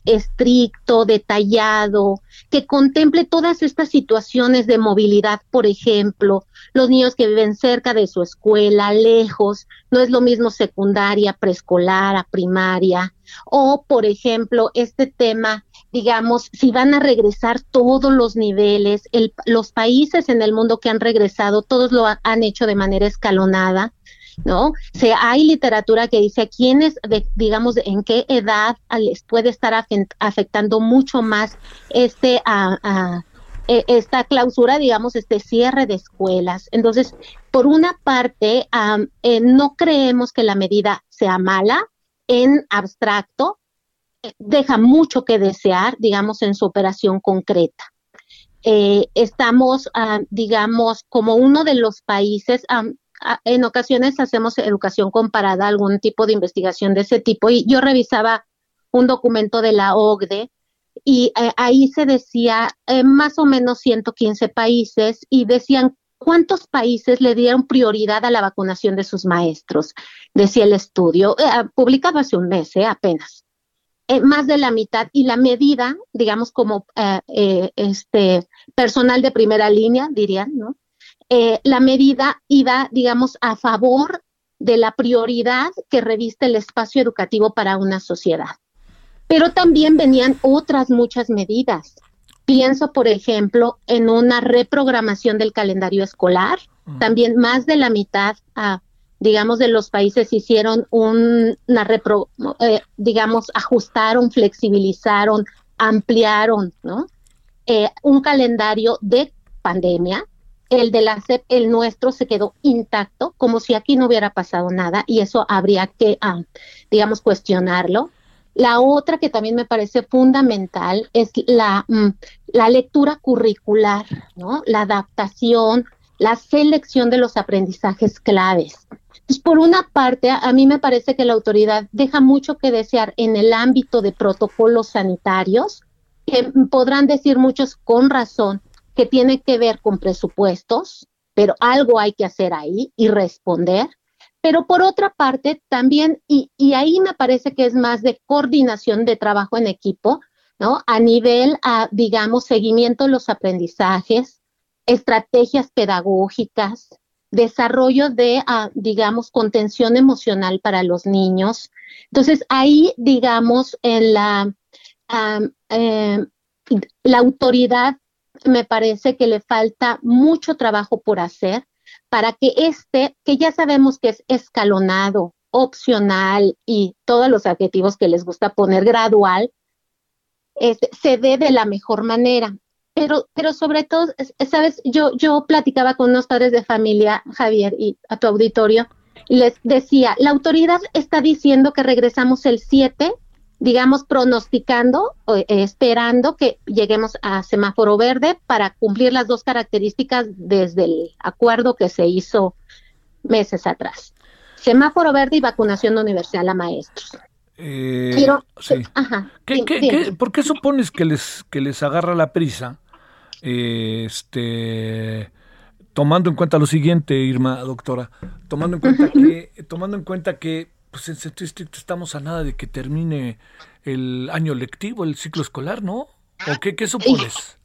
estricto, detallado, que contemple todas estas situaciones de movilidad, por ejemplo, los niños que viven cerca de su escuela, lejos, no es lo mismo secundaria, preescolar, primaria, o, por ejemplo, este tema digamos, si van a regresar todos los niveles, los países en el mundo que han regresado, todos lo han hecho de manera escalonada, ¿no? Se, hay literatura que dice a quiénes, digamos, en qué edad les puede estar afectando mucho más este, e, esta clausura, digamos, este cierre de escuelas. Entonces, por una parte, eh, no creemos que la medida sea mala en abstracto, deja mucho que desear, digamos, en su operación concreta. Eh, estamos, digamos, como uno de los países, en ocasiones hacemos educación comparada, algún tipo de investigación de ese tipo, y yo revisaba un documento de la OCDE y eh, ahí se decía eh, más o menos 115 países y decían cuántos países le dieron prioridad a la vacunación de sus maestros, decía el estudio, eh, ah, publicado hace un mes apenas. más de la mitad y la medida, digamos como este personal de primera línea, dirían, ¿no? Eh, la medida iba, digamos, a favor de la prioridad que reviste el espacio educativo para una sociedad. Pero también venían otras muchas medidas. Pienso, por ejemplo, en una reprogramación del calendario escolar. También más de la mitad, ah, digamos, de los países hicieron una, repro, eh, digamos, ajustaron, flexibilizaron, ampliaron, ¿no? Eh, un calendario de pandemia el de la CEP, el nuestro, se quedó intacto, como si aquí no hubiera pasado nada, y eso habría que, ah, digamos, cuestionarlo. La otra que también me parece fundamental es la, mm, la lectura curricular. La adaptación, la selección de los aprendizajes claves. Entonces, por una parte, a mí me parece que la autoridad deja mucho que desear en el ámbito de protocolos sanitarios, que podrán decir muchos con razón, que tiene que ver con presupuestos, pero algo hay que hacer ahí y responder. Pero por otra parte, también, y, y ahí me parece que es más de coordinación de trabajo en equipo, ¿no? A nivel, digamos, seguimiento de los aprendizajes, estrategias pedagógicas, desarrollo de, ah, digamos, contención emocional para los niños. Entonces, ahí, digamos, en la, eh, la autoridad me parece que le falta mucho trabajo por hacer para que este, que ya sabemos que es escalonado, opcional y todos los adjetivos que les gusta poner gradual, este, se dé de la mejor manera. Pero, pero sobre todo, es- sabes, yo, yo platicaba con unos padres de familia, Javier, y a tu auditorio, y les decía, la autoridad está diciendo que regresamos el 7, digamos, pronosticando, eh, esperando que lleguemos a semáforo verde para cumplir las dos características desde el acuerdo que se hizo meses atrás. Semáforo verde y vacunación universal a maestros. Eh, Pero, sí. ajá, ¿Qué- qué- ¿Por qué supones que les, que les agarra la prisa? Este, tomando en cuenta lo siguiente, Irma, doctora, tomando en cuenta que, tomando en cuenta que, pues en sentido estricto estamos a nada de que termine el año lectivo, el ciclo escolar, ¿no? ¿O qué, qué supones?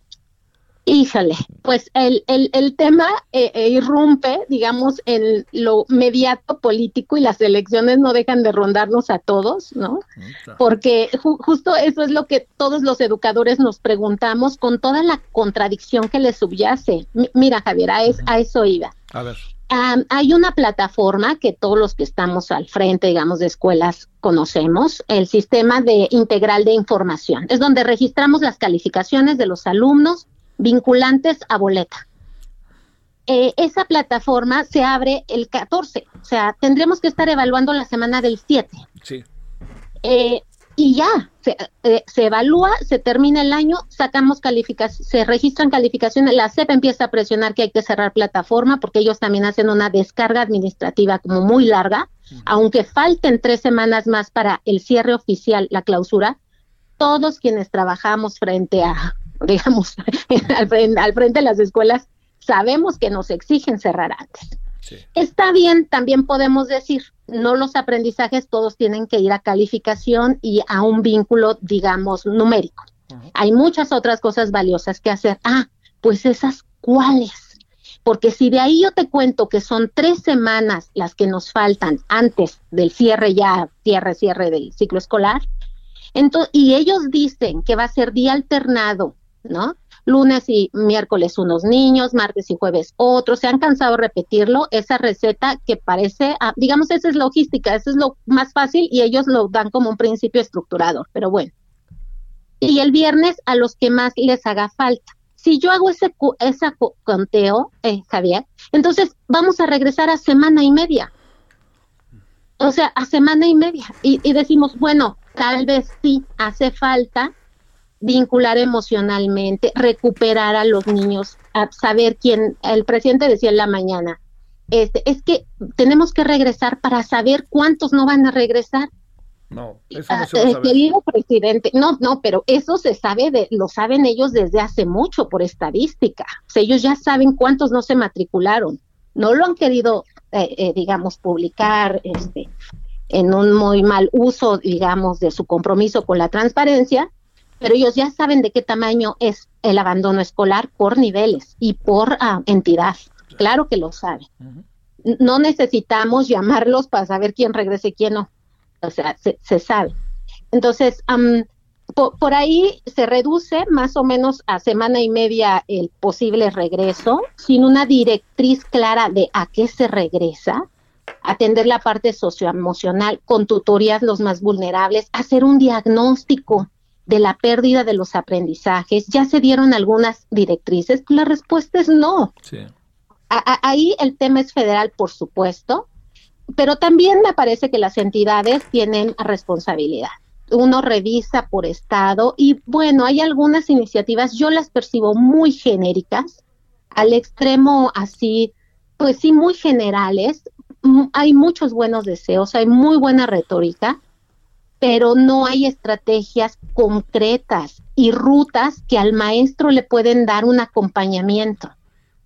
Híjole, pues el, el, el tema eh, eh, irrumpe, digamos, en lo mediato político y las elecciones no dejan de rondarnos a todos, ¿no? Porque ju- justo eso es lo que todos los educadores nos preguntamos con toda la contradicción que le subyace. Mi- mira, Javier, a, es- a eso iba. A ver. Hay una plataforma que todos los que estamos al frente, digamos, de escuelas conocemos, el sistema de integral de información. Es donde registramos las calificaciones de los alumnos vinculantes a boleta. Eh, esa plataforma se abre el 14, o sea, tendremos que estar evaluando la semana del 7. Sí. Eh, y ya, se, eh, se evalúa, se termina el año, sacamos calificaciones, se registran calificaciones, la CEP empieza a presionar que hay que cerrar plataforma porque ellos también hacen una descarga administrativa como muy larga, aunque falten tres semanas más para el cierre oficial, la clausura, todos quienes trabajamos frente a, digamos, al, frente, al frente de las escuelas, sabemos que nos exigen cerrar antes. Está bien, también podemos decir, no los aprendizajes todos tienen que ir a calificación y a un vínculo, digamos, numérico. Hay muchas otras cosas valiosas que hacer. Ah, pues esas cuáles. Porque si de ahí yo te cuento que son tres semanas las que nos faltan antes del cierre ya, cierre, cierre del ciclo escolar, entonces, y ellos dicen que va a ser día alternado, ¿no? Lunes y miércoles unos niños, martes y jueves otros. Se han cansado de repetirlo, esa receta que parece, ah, digamos, esa es logística, eso es lo más fácil y ellos lo dan como un principio estructurador, pero bueno. Y el viernes a los que más les haga falta. Si yo hago ese, conteo, eh, Javier, entonces vamos a regresar a semana y media. O sea, a semana y media. Y, y decimos, bueno, tal vez sí hace falta vincular emocionalmente, recuperar a los niños, a saber quién, el presidente decía en la mañana, este, es que tenemos que regresar para saber cuántos no van a regresar. No, eso no Ah, se eh, querido presidente, no, no, pero eso se sabe de, lo saben ellos desde hace mucho por estadística. O sea, ellos ya saben cuántos no se matricularon. No lo han querido, eh, eh, digamos, publicar, este, en un muy mal uso, digamos, de su compromiso con la transparencia, pero ellos ya saben de qué tamaño es el abandono escolar por niveles y por ah, entidad. Claro que lo saben. No necesitamos llamarlos para saber quién regresa y quién no. O sea, se, se sabe. Entonces, po- por ahí se reduce más o menos a semana y media el posible regreso, sin una directriz clara de a qué se regresa, atender la parte socioemocional con tutorías los más vulnerables, hacer un diagnóstico de la pérdida de los aprendizajes. Ya se dieron algunas directrices, la respuesta es no. Sí. Ahí el tema es federal, por supuesto, pero también me parece que las entidades tienen responsabilidad. Uno revisa por estado y bueno, hay algunas iniciativas, yo las percibo muy genéricas, al extremo así, pues sí, muy generales. Mm, Hay muchos buenos deseos, hay muy buena retórica, pero no hay estrategias concretas y rutas que al maestro le pueden dar un acompañamiento.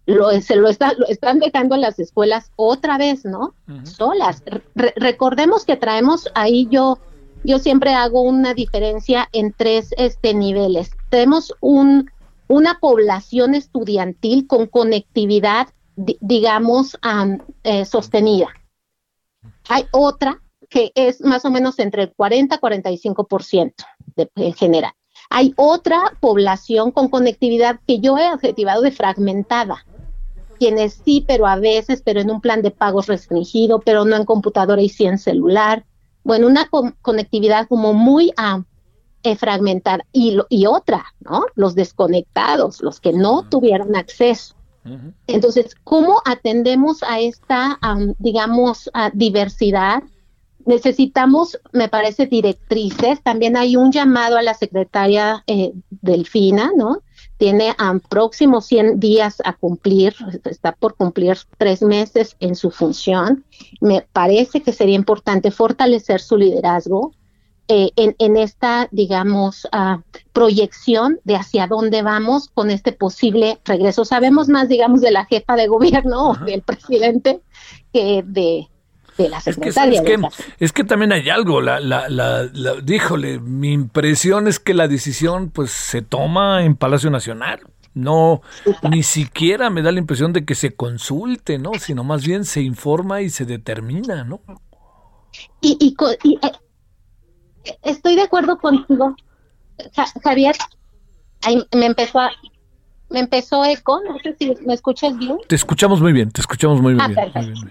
lo, se lo, está, lo están dejando las escuelas otra vez, ¿no? Solas. Re- recordemos que traemos ahí yo, yo siempre hago una diferencia en tres este, niveles. Tenemos un, una población estudiantil con conectividad, di- digamos, am, eh, sostenida. Hay otra que es más o menos entre el 40 y 45% de, en general. Hay otra población con conectividad que yo he adjetivado de fragmentada. Quienes sí, pero a veces, pero en un plan de pagos restringido, pero no en computadora y sí en celular. Bueno, una con- conectividad como muy ah, eh, fragmentada. Y, lo- y otra, ¿no? Los desconectados, los que no tuvieron acceso. Entonces, ¿cómo atendemos a esta, am, digamos, a diversidad? Necesitamos, me parece, directrices. También hay un llamado a la secretaria eh, Delfina, ¿no? Tiene am, próximos 100 días a cumplir, está por cumplir tres meses en su función. Me parece que sería importante fortalecer su liderazgo, eh, en, en esta, digamos, ah, proyección de hacia dónde vamos con este posible regreso. Sabemos más, digamos, de la jefa de gobierno o del presidente que de, de la Es que, también hay algo, la, la, la, la- díjole, mi impresión es que la decisión pues se toma en Palacio Nacional. No, ni siquiera me da la impresión de que se consulte, ¿no? Sino más bien se informa y se determina, ¿no? Y, y, eh, estoy de acuerdo contigo, Ja- Javier. Ahí me empezó a, me empezó eco, no sé si me escuchas bien. Te escuchamos muy bien, te escuchamos muy. Ah, muy bien.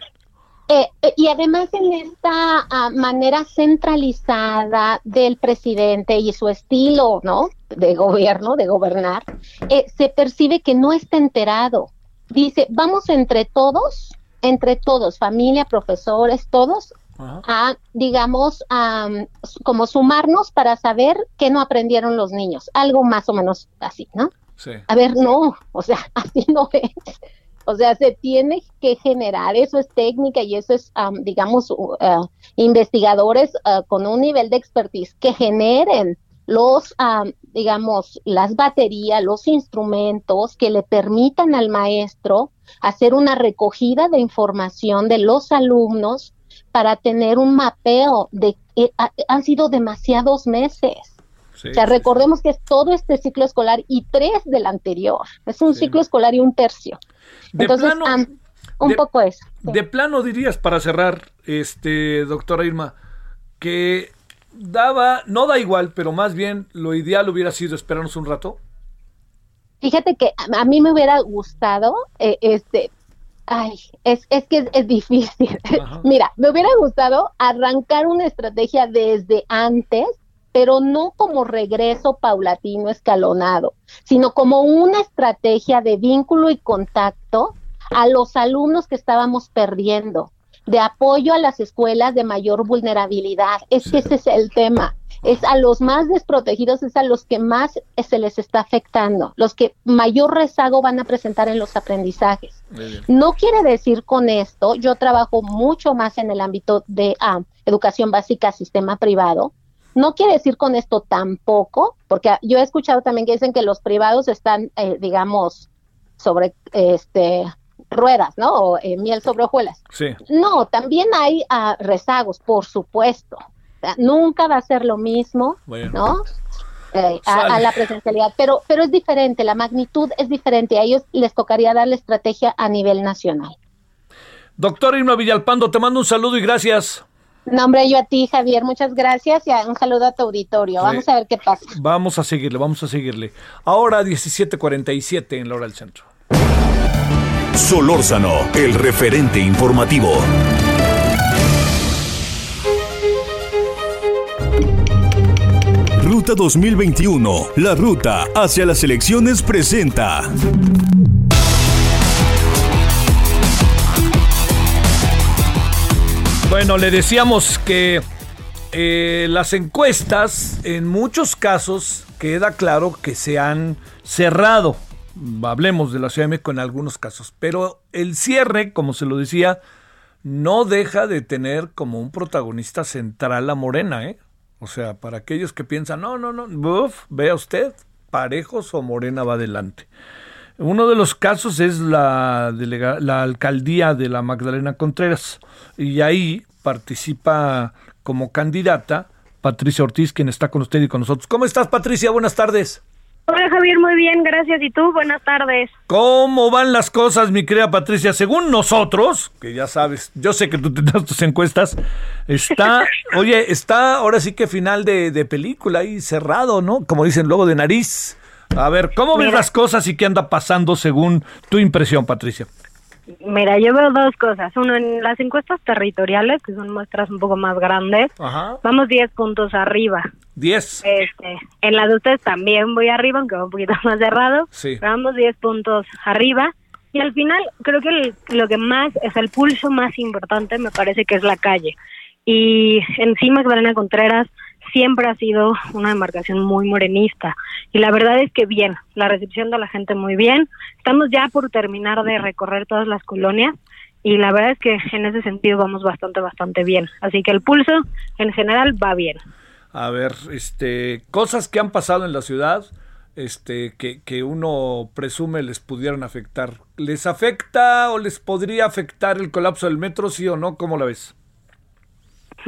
Eh, eh, y además en esta ah, manera centralizada del presidente y su estilo, ¿no? De gobierno, de gobernar, eh, se percibe que no está enterado. Dice, vamos entre todos, entre todos, familia, profesores, todos, a, digamos, a, mm, como sumarnos para saber qué no aprendieron los niños. Algo más o menos así, ¿no? Sí. A ver, no, o sea, así no es. O sea, se tiene que generar, eso es técnica y eso es, am, digamos, u- ah, investigadores ah, con un nivel de expertise que generen los, am, digamos, las baterías, los instrumentos que le permitan al maestro hacer una recogida de información de los alumnos para tener un mapeo de, eh, ha- han sido demasiados meses. Sí, O sea, recordemos que es todo este ciclo escolar y tres del anterior. Es un ciclo escolar y un tercio. De Entonces, plano- un de- poco eso. De plano dirías, para cerrar, este, doctora Irma, que daba, no da igual, pero más bien lo ideal hubiera sido esperarnos un rato. Fíjate que a, a mí me hubiera gustado, eh, este, ay, es, es que es, es difícil. Mira, me hubiera gustado arrancar una estrategia desde antes, pero no como regreso paulatino, escalonado, sino como una estrategia de vínculo y contacto a los alumnos que estábamos perdiendo, de apoyo a las escuelas de mayor vulnerabilidad. Es que ese es el tema. Es a los más desprotegidos, es a los que más se les está afectando, los que mayor rezago van a presentar en los aprendizajes. No quiere decir con esto, yo trabajo mucho más en el ámbito de ah, educación básica, sistema privado. No quiere decir con esto tampoco, porque yo he escuchado también que dicen que los privados están, eh, digamos, sobre este ruedas, ¿no? O eh, miel sobre hojuelas. Sí. No, también hay ah, rezagos, por supuesto. O sea, nunca va a ser lo mismo, Bueno. ¿no? Eh, a, a la presencialidad, pero, pero es diferente, la magnitud es diferente. A ellos les tocaría dar la estrategia a nivel nacional. Doctora Irma Villalpando, te mando un saludo y gracias. Nombre yo a ti, Javier, muchas gracias y a- un saludo a tu auditorio. Sí. Vamos a ver qué pasa. Vamos a seguirle, vamos a seguirle. Ahora 17:47 en la hora del centro. Solórzano, el referente informativo. Ruta 2021, la ruta hacia las elecciones presenta. Bueno, le decíamos que eh, las encuestas en muchos casos queda claro que se han cerrado. Hablemos de la Ciudad de México en algunos casos, pero el cierre, como se lo decía, no deja de tener como un protagonista central a Morena, ¿eh? O sea, para aquellos que piensan, no, no, no, buf, vea usted, parejos o Morena va adelante. Uno de los casos es la, delega- la alcaldía de la Magdalena Contreras y ahí participa como candidata Patricia Ortiz, quien está con usted y con nosotros. ¿Cómo estás, Patricia? Buenas tardes. Hola Javier, muy bien, gracias. ¿Y tú? Buenas tardes. ¿Cómo van las cosas, mi querida Patricia? Según nosotros, que ya sabes, yo sé que tú tendrás tus encuestas, está, oye, está ahora sí que final de, de película ahí cerrado, ¿no? Como dicen luego de nariz. A ver, ¿cómo ves las cosas y qué anda pasando según tu impresión, Patricia? Mira, yo veo dos cosas. Uno, en las encuestas territoriales, que son muestras un poco más grandes, Ajá. vamos 10 puntos arriba. 10. Este, en la de ustedes también voy arriba, aunque va un poquito más cerrado. Sí. Pero vamos 10 puntos arriba. Y al final, creo que el- lo que más es el pulso más importante, me parece que es la calle. Y encima Magdalena Contreras siempre ha sido una demarcación muy morenista. Y la verdad es que bien, la recepción de la gente muy bien. Estamos ya por terminar de recorrer todas las colonias. Y la verdad es que en ese sentido vamos bastante, bastante bien. Así que el pulso en general va bien. A ver, este, cosas que han pasado en la ciudad, este, que, que uno presume les pudieran afectar. ¿Les afecta o les podría afectar el colapso del metro, sí o no? ¿Cómo la ves?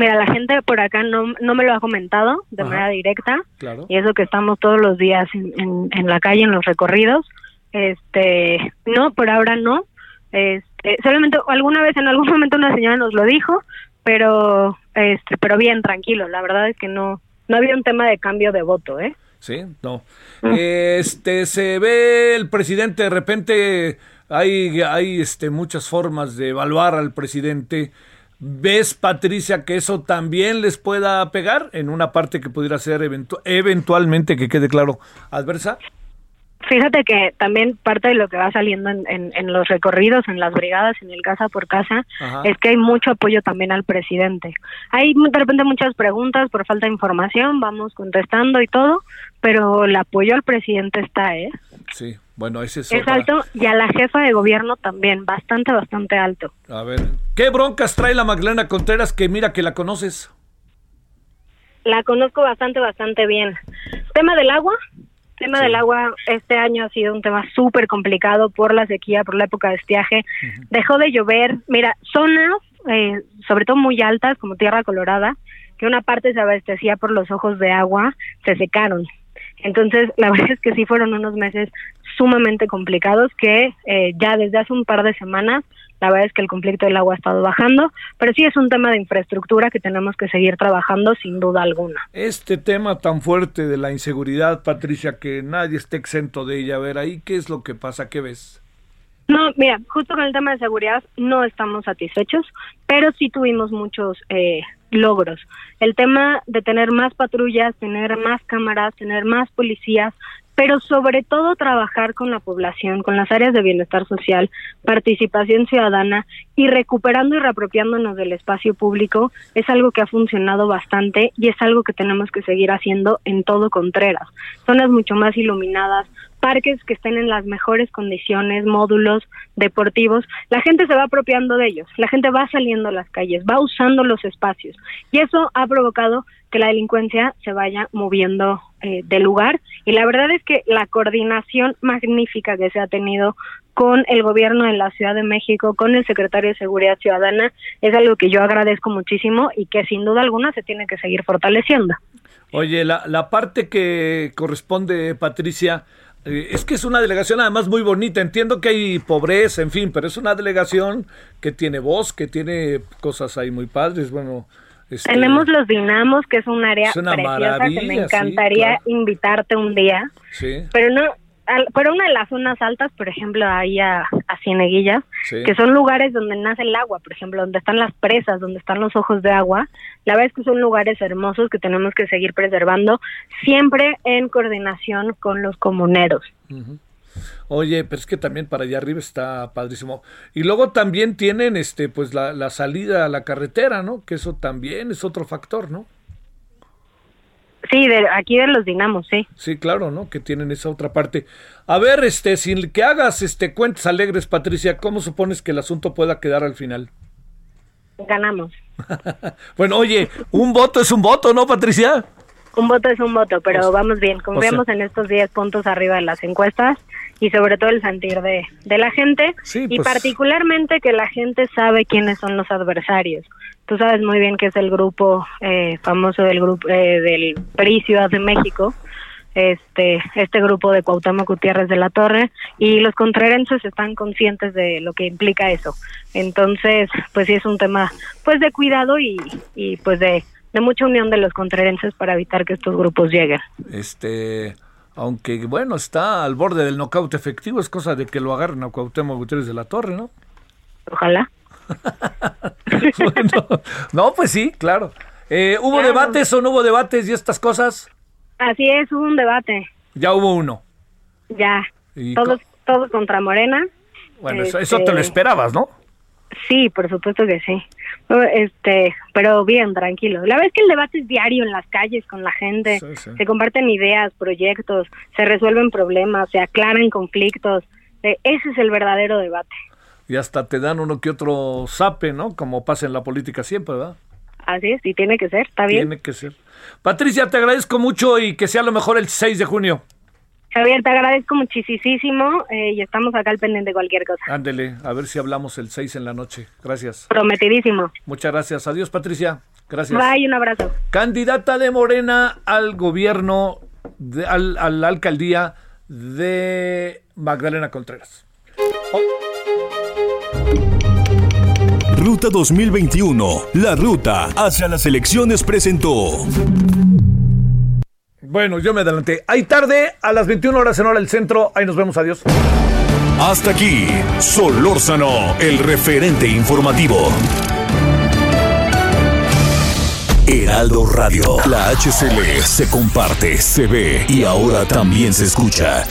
Mira, la gente por acá no, no me lo ha comentado de Ajá. manera directa. Claro. Y eso que estamos todos los días en, en, en la calle, en los recorridos. Este, no, por ahora no. Este, solamente alguna vez en algún momento una señora nos lo dijo, pero este, pero bien, tranquilo. La verdad es que no, no había un tema de cambio de voto, ¿eh? Sí, no. Este, se ve el presidente de repente, hay, hay este, muchas formas de evaluar al presidente. ¿Ves, Patricia, que eso también les pueda pegar en una parte que pudiera ser eventu- eventualmente, que quede claro, adversa? Fíjate que también parte de lo que va saliendo en, en, en los recorridos, en las brigadas, en el casa por casa, Ajá. es que hay mucho apoyo también al presidente. Hay de repente muchas preguntas por falta de información, vamos contestando y todo, pero el apoyo al presidente está, ¿eh? Sí, bueno, ese es, Es otra. alto y a la jefa de gobierno también, bastante, bastante alto. A ver, ¿qué broncas trae la Magdalena Contreras que mira que la conoces? La conozco bastante, bastante bien. Tema del agua. Tema del agua este año ha sido un tema súper complicado por la sequía, por la época de estiaje. Dejó de llover. Mira, zonas, eh, sobre todo muy altas, como Tierra Colorada, que una parte se abastecía por los ojos de agua, se secaron. Entonces, la verdad es que sí fueron unos meses sumamente complicados que eh, ya desde hace un par de semanas la verdad es que el conflicto del agua ha estado bajando, pero sí es un tema de infraestructura que tenemos que seguir trabajando sin duda alguna. Este tema tan fuerte de la inseguridad, Patricia, que nadie esté exento de ella. A ver, ahí, ¿qué es lo que pasa? ¿Qué ves? No, mira, justo con el tema de seguridad no estamos satisfechos, pero sí tuvimos muchos eh, logros. El tema de tener más patrullas, tener más cámaras, tener más policías, pero sobre todo trabajar con la población, con las áreas de bienestar social, participación ciudadana y recuperando y reapropiándonos del espacio público es algo que ha funcionado bastante y es algo que tenemos que seguir haciendo en todo Contreras. Zonas mucho más iluminadas, parques que estén en las mejores condiciones, módulos deportivos, la gente se va apropiando de ellos, la gente va saliendo a las calles, va usando los espacios y eso ha provocado que la delincuencia se vaya moviendo eh, de lugar y la verdad es que la coordinación magnífica que se ha tenido con el gobierno de la Ciudad de México, con el secretario de Seguridad Ciudadana, es algo que yo agradezco muchísimo y que sin duda alguna se tiene que seguir fortaleciendo. Oye, la, la parte que corresponde, Patricia, es que es una delegación además muy bonita. Entiendo que hay pobreza, en fin, pero es una delegación que tiene voz, que tiene cosas ahí muy padres. Bueno, este, Tenemos los dinamos, que es un área Es una preciosa que me sí, encantaría claro. invitarte un día. Sí, pero no al- pero una de las zonas altas por ejemplo ahí a, a Cieneguillas Sí. que son lugares donde nace el agua por ejemplo donde están las presas donde están los ojos de agua la verdad es que son lugares hermosos que tenemos que seguir preservando siempre en coordinación con los comuneros. Oye, pero es que también para allá arriba está padrísimo. Y luego también tienen este pues la, la salida a la carretera, ¿no? Que eso también es otro factor, ¿no? Sí de aquí de los dinamos sí Sí, claro, ¿no? Que tienen esa otra parte. A ver, este, sin que hagas este cuentas alegres, Patricia, ¿cómo supones que el asunto pueda quedar al final? ganamos Bueno, oye, un voto es un voto, ¿no, Patricia? un voto es un voto pero O sea- vamos bien confiamos en estos 10 puntos arriba de las encuestas y sobre todo el sentir de, de la gente y pues. particularmente que la gente sabe quiénes son los adversarios. Tú sabes muy bien que es el grupo eh, famoso del grupo eh, del PRI Ciudad de México, este este grupo de Cuauhtémoc Gutiérrez de la Torre y los contrerenses están conscientes de lo que implica eso. Entonces, pues sí es un tema pues de cuidado y, y pues de, de mucha unión de los contrerenses para evitar que estos grupos lleguen. Este, aunque bueno, está al borde del nocaut efectivo, es cosa de que lo agarren a Cuauhtémoc Gutiérrez de la Torre, ¿no? Ojalá. Bueno, no, pues sí, claro. Eh, ¿Hubo Claro. debates o no hubo debates y estas cosas? Así es, hubo un debate. Ya hubo uno. Ya. Y Todos todos contra Morena. Bueno, eso, Este, eso te lo esperabas, ¿no? Sí, por supuesto que sí. Este, pero bien, tranquilo. La verdad es que el debate es diario en las calles con la gente. Sí, sí. Se comparten ideas, proyectos, se resuelven problemas, se aclaran conflictos. Eh, Ese es el verdadero debate. Y hasta te dan uno que otro zape, ¿no? Como pasa en la política siempre, ¿verdad? Así es, y tiene que ser, está bien. Tiene que ser. Patricia, te agradezco mucho y que sea lo mejor el 6 de junio. Javier, te agradezco muchísimo eh, y estamos acá al pendiente de cualquier cosa. Ándele, a ver si hablamos el 6 en la noche. Gracias. Prometidísimo. Muchas gracias. Adiós, Patricia. Gracias. Bye, un abrazo. Candidata de Morena al gobierno, de- al, a la alcaldía de Magdalena Contreras. Ruta 2021, la ruta hacia las elecciones presentó. Bueno, yo me adelanté. Hay tarde, a las 21 horas en hora del centro. Ahí nos vemos. Adiós. Hasta aquí, Solórzano, el referente informativo. Heraldo Radio, la HCL se comparte, se ve y ahora también se escucha.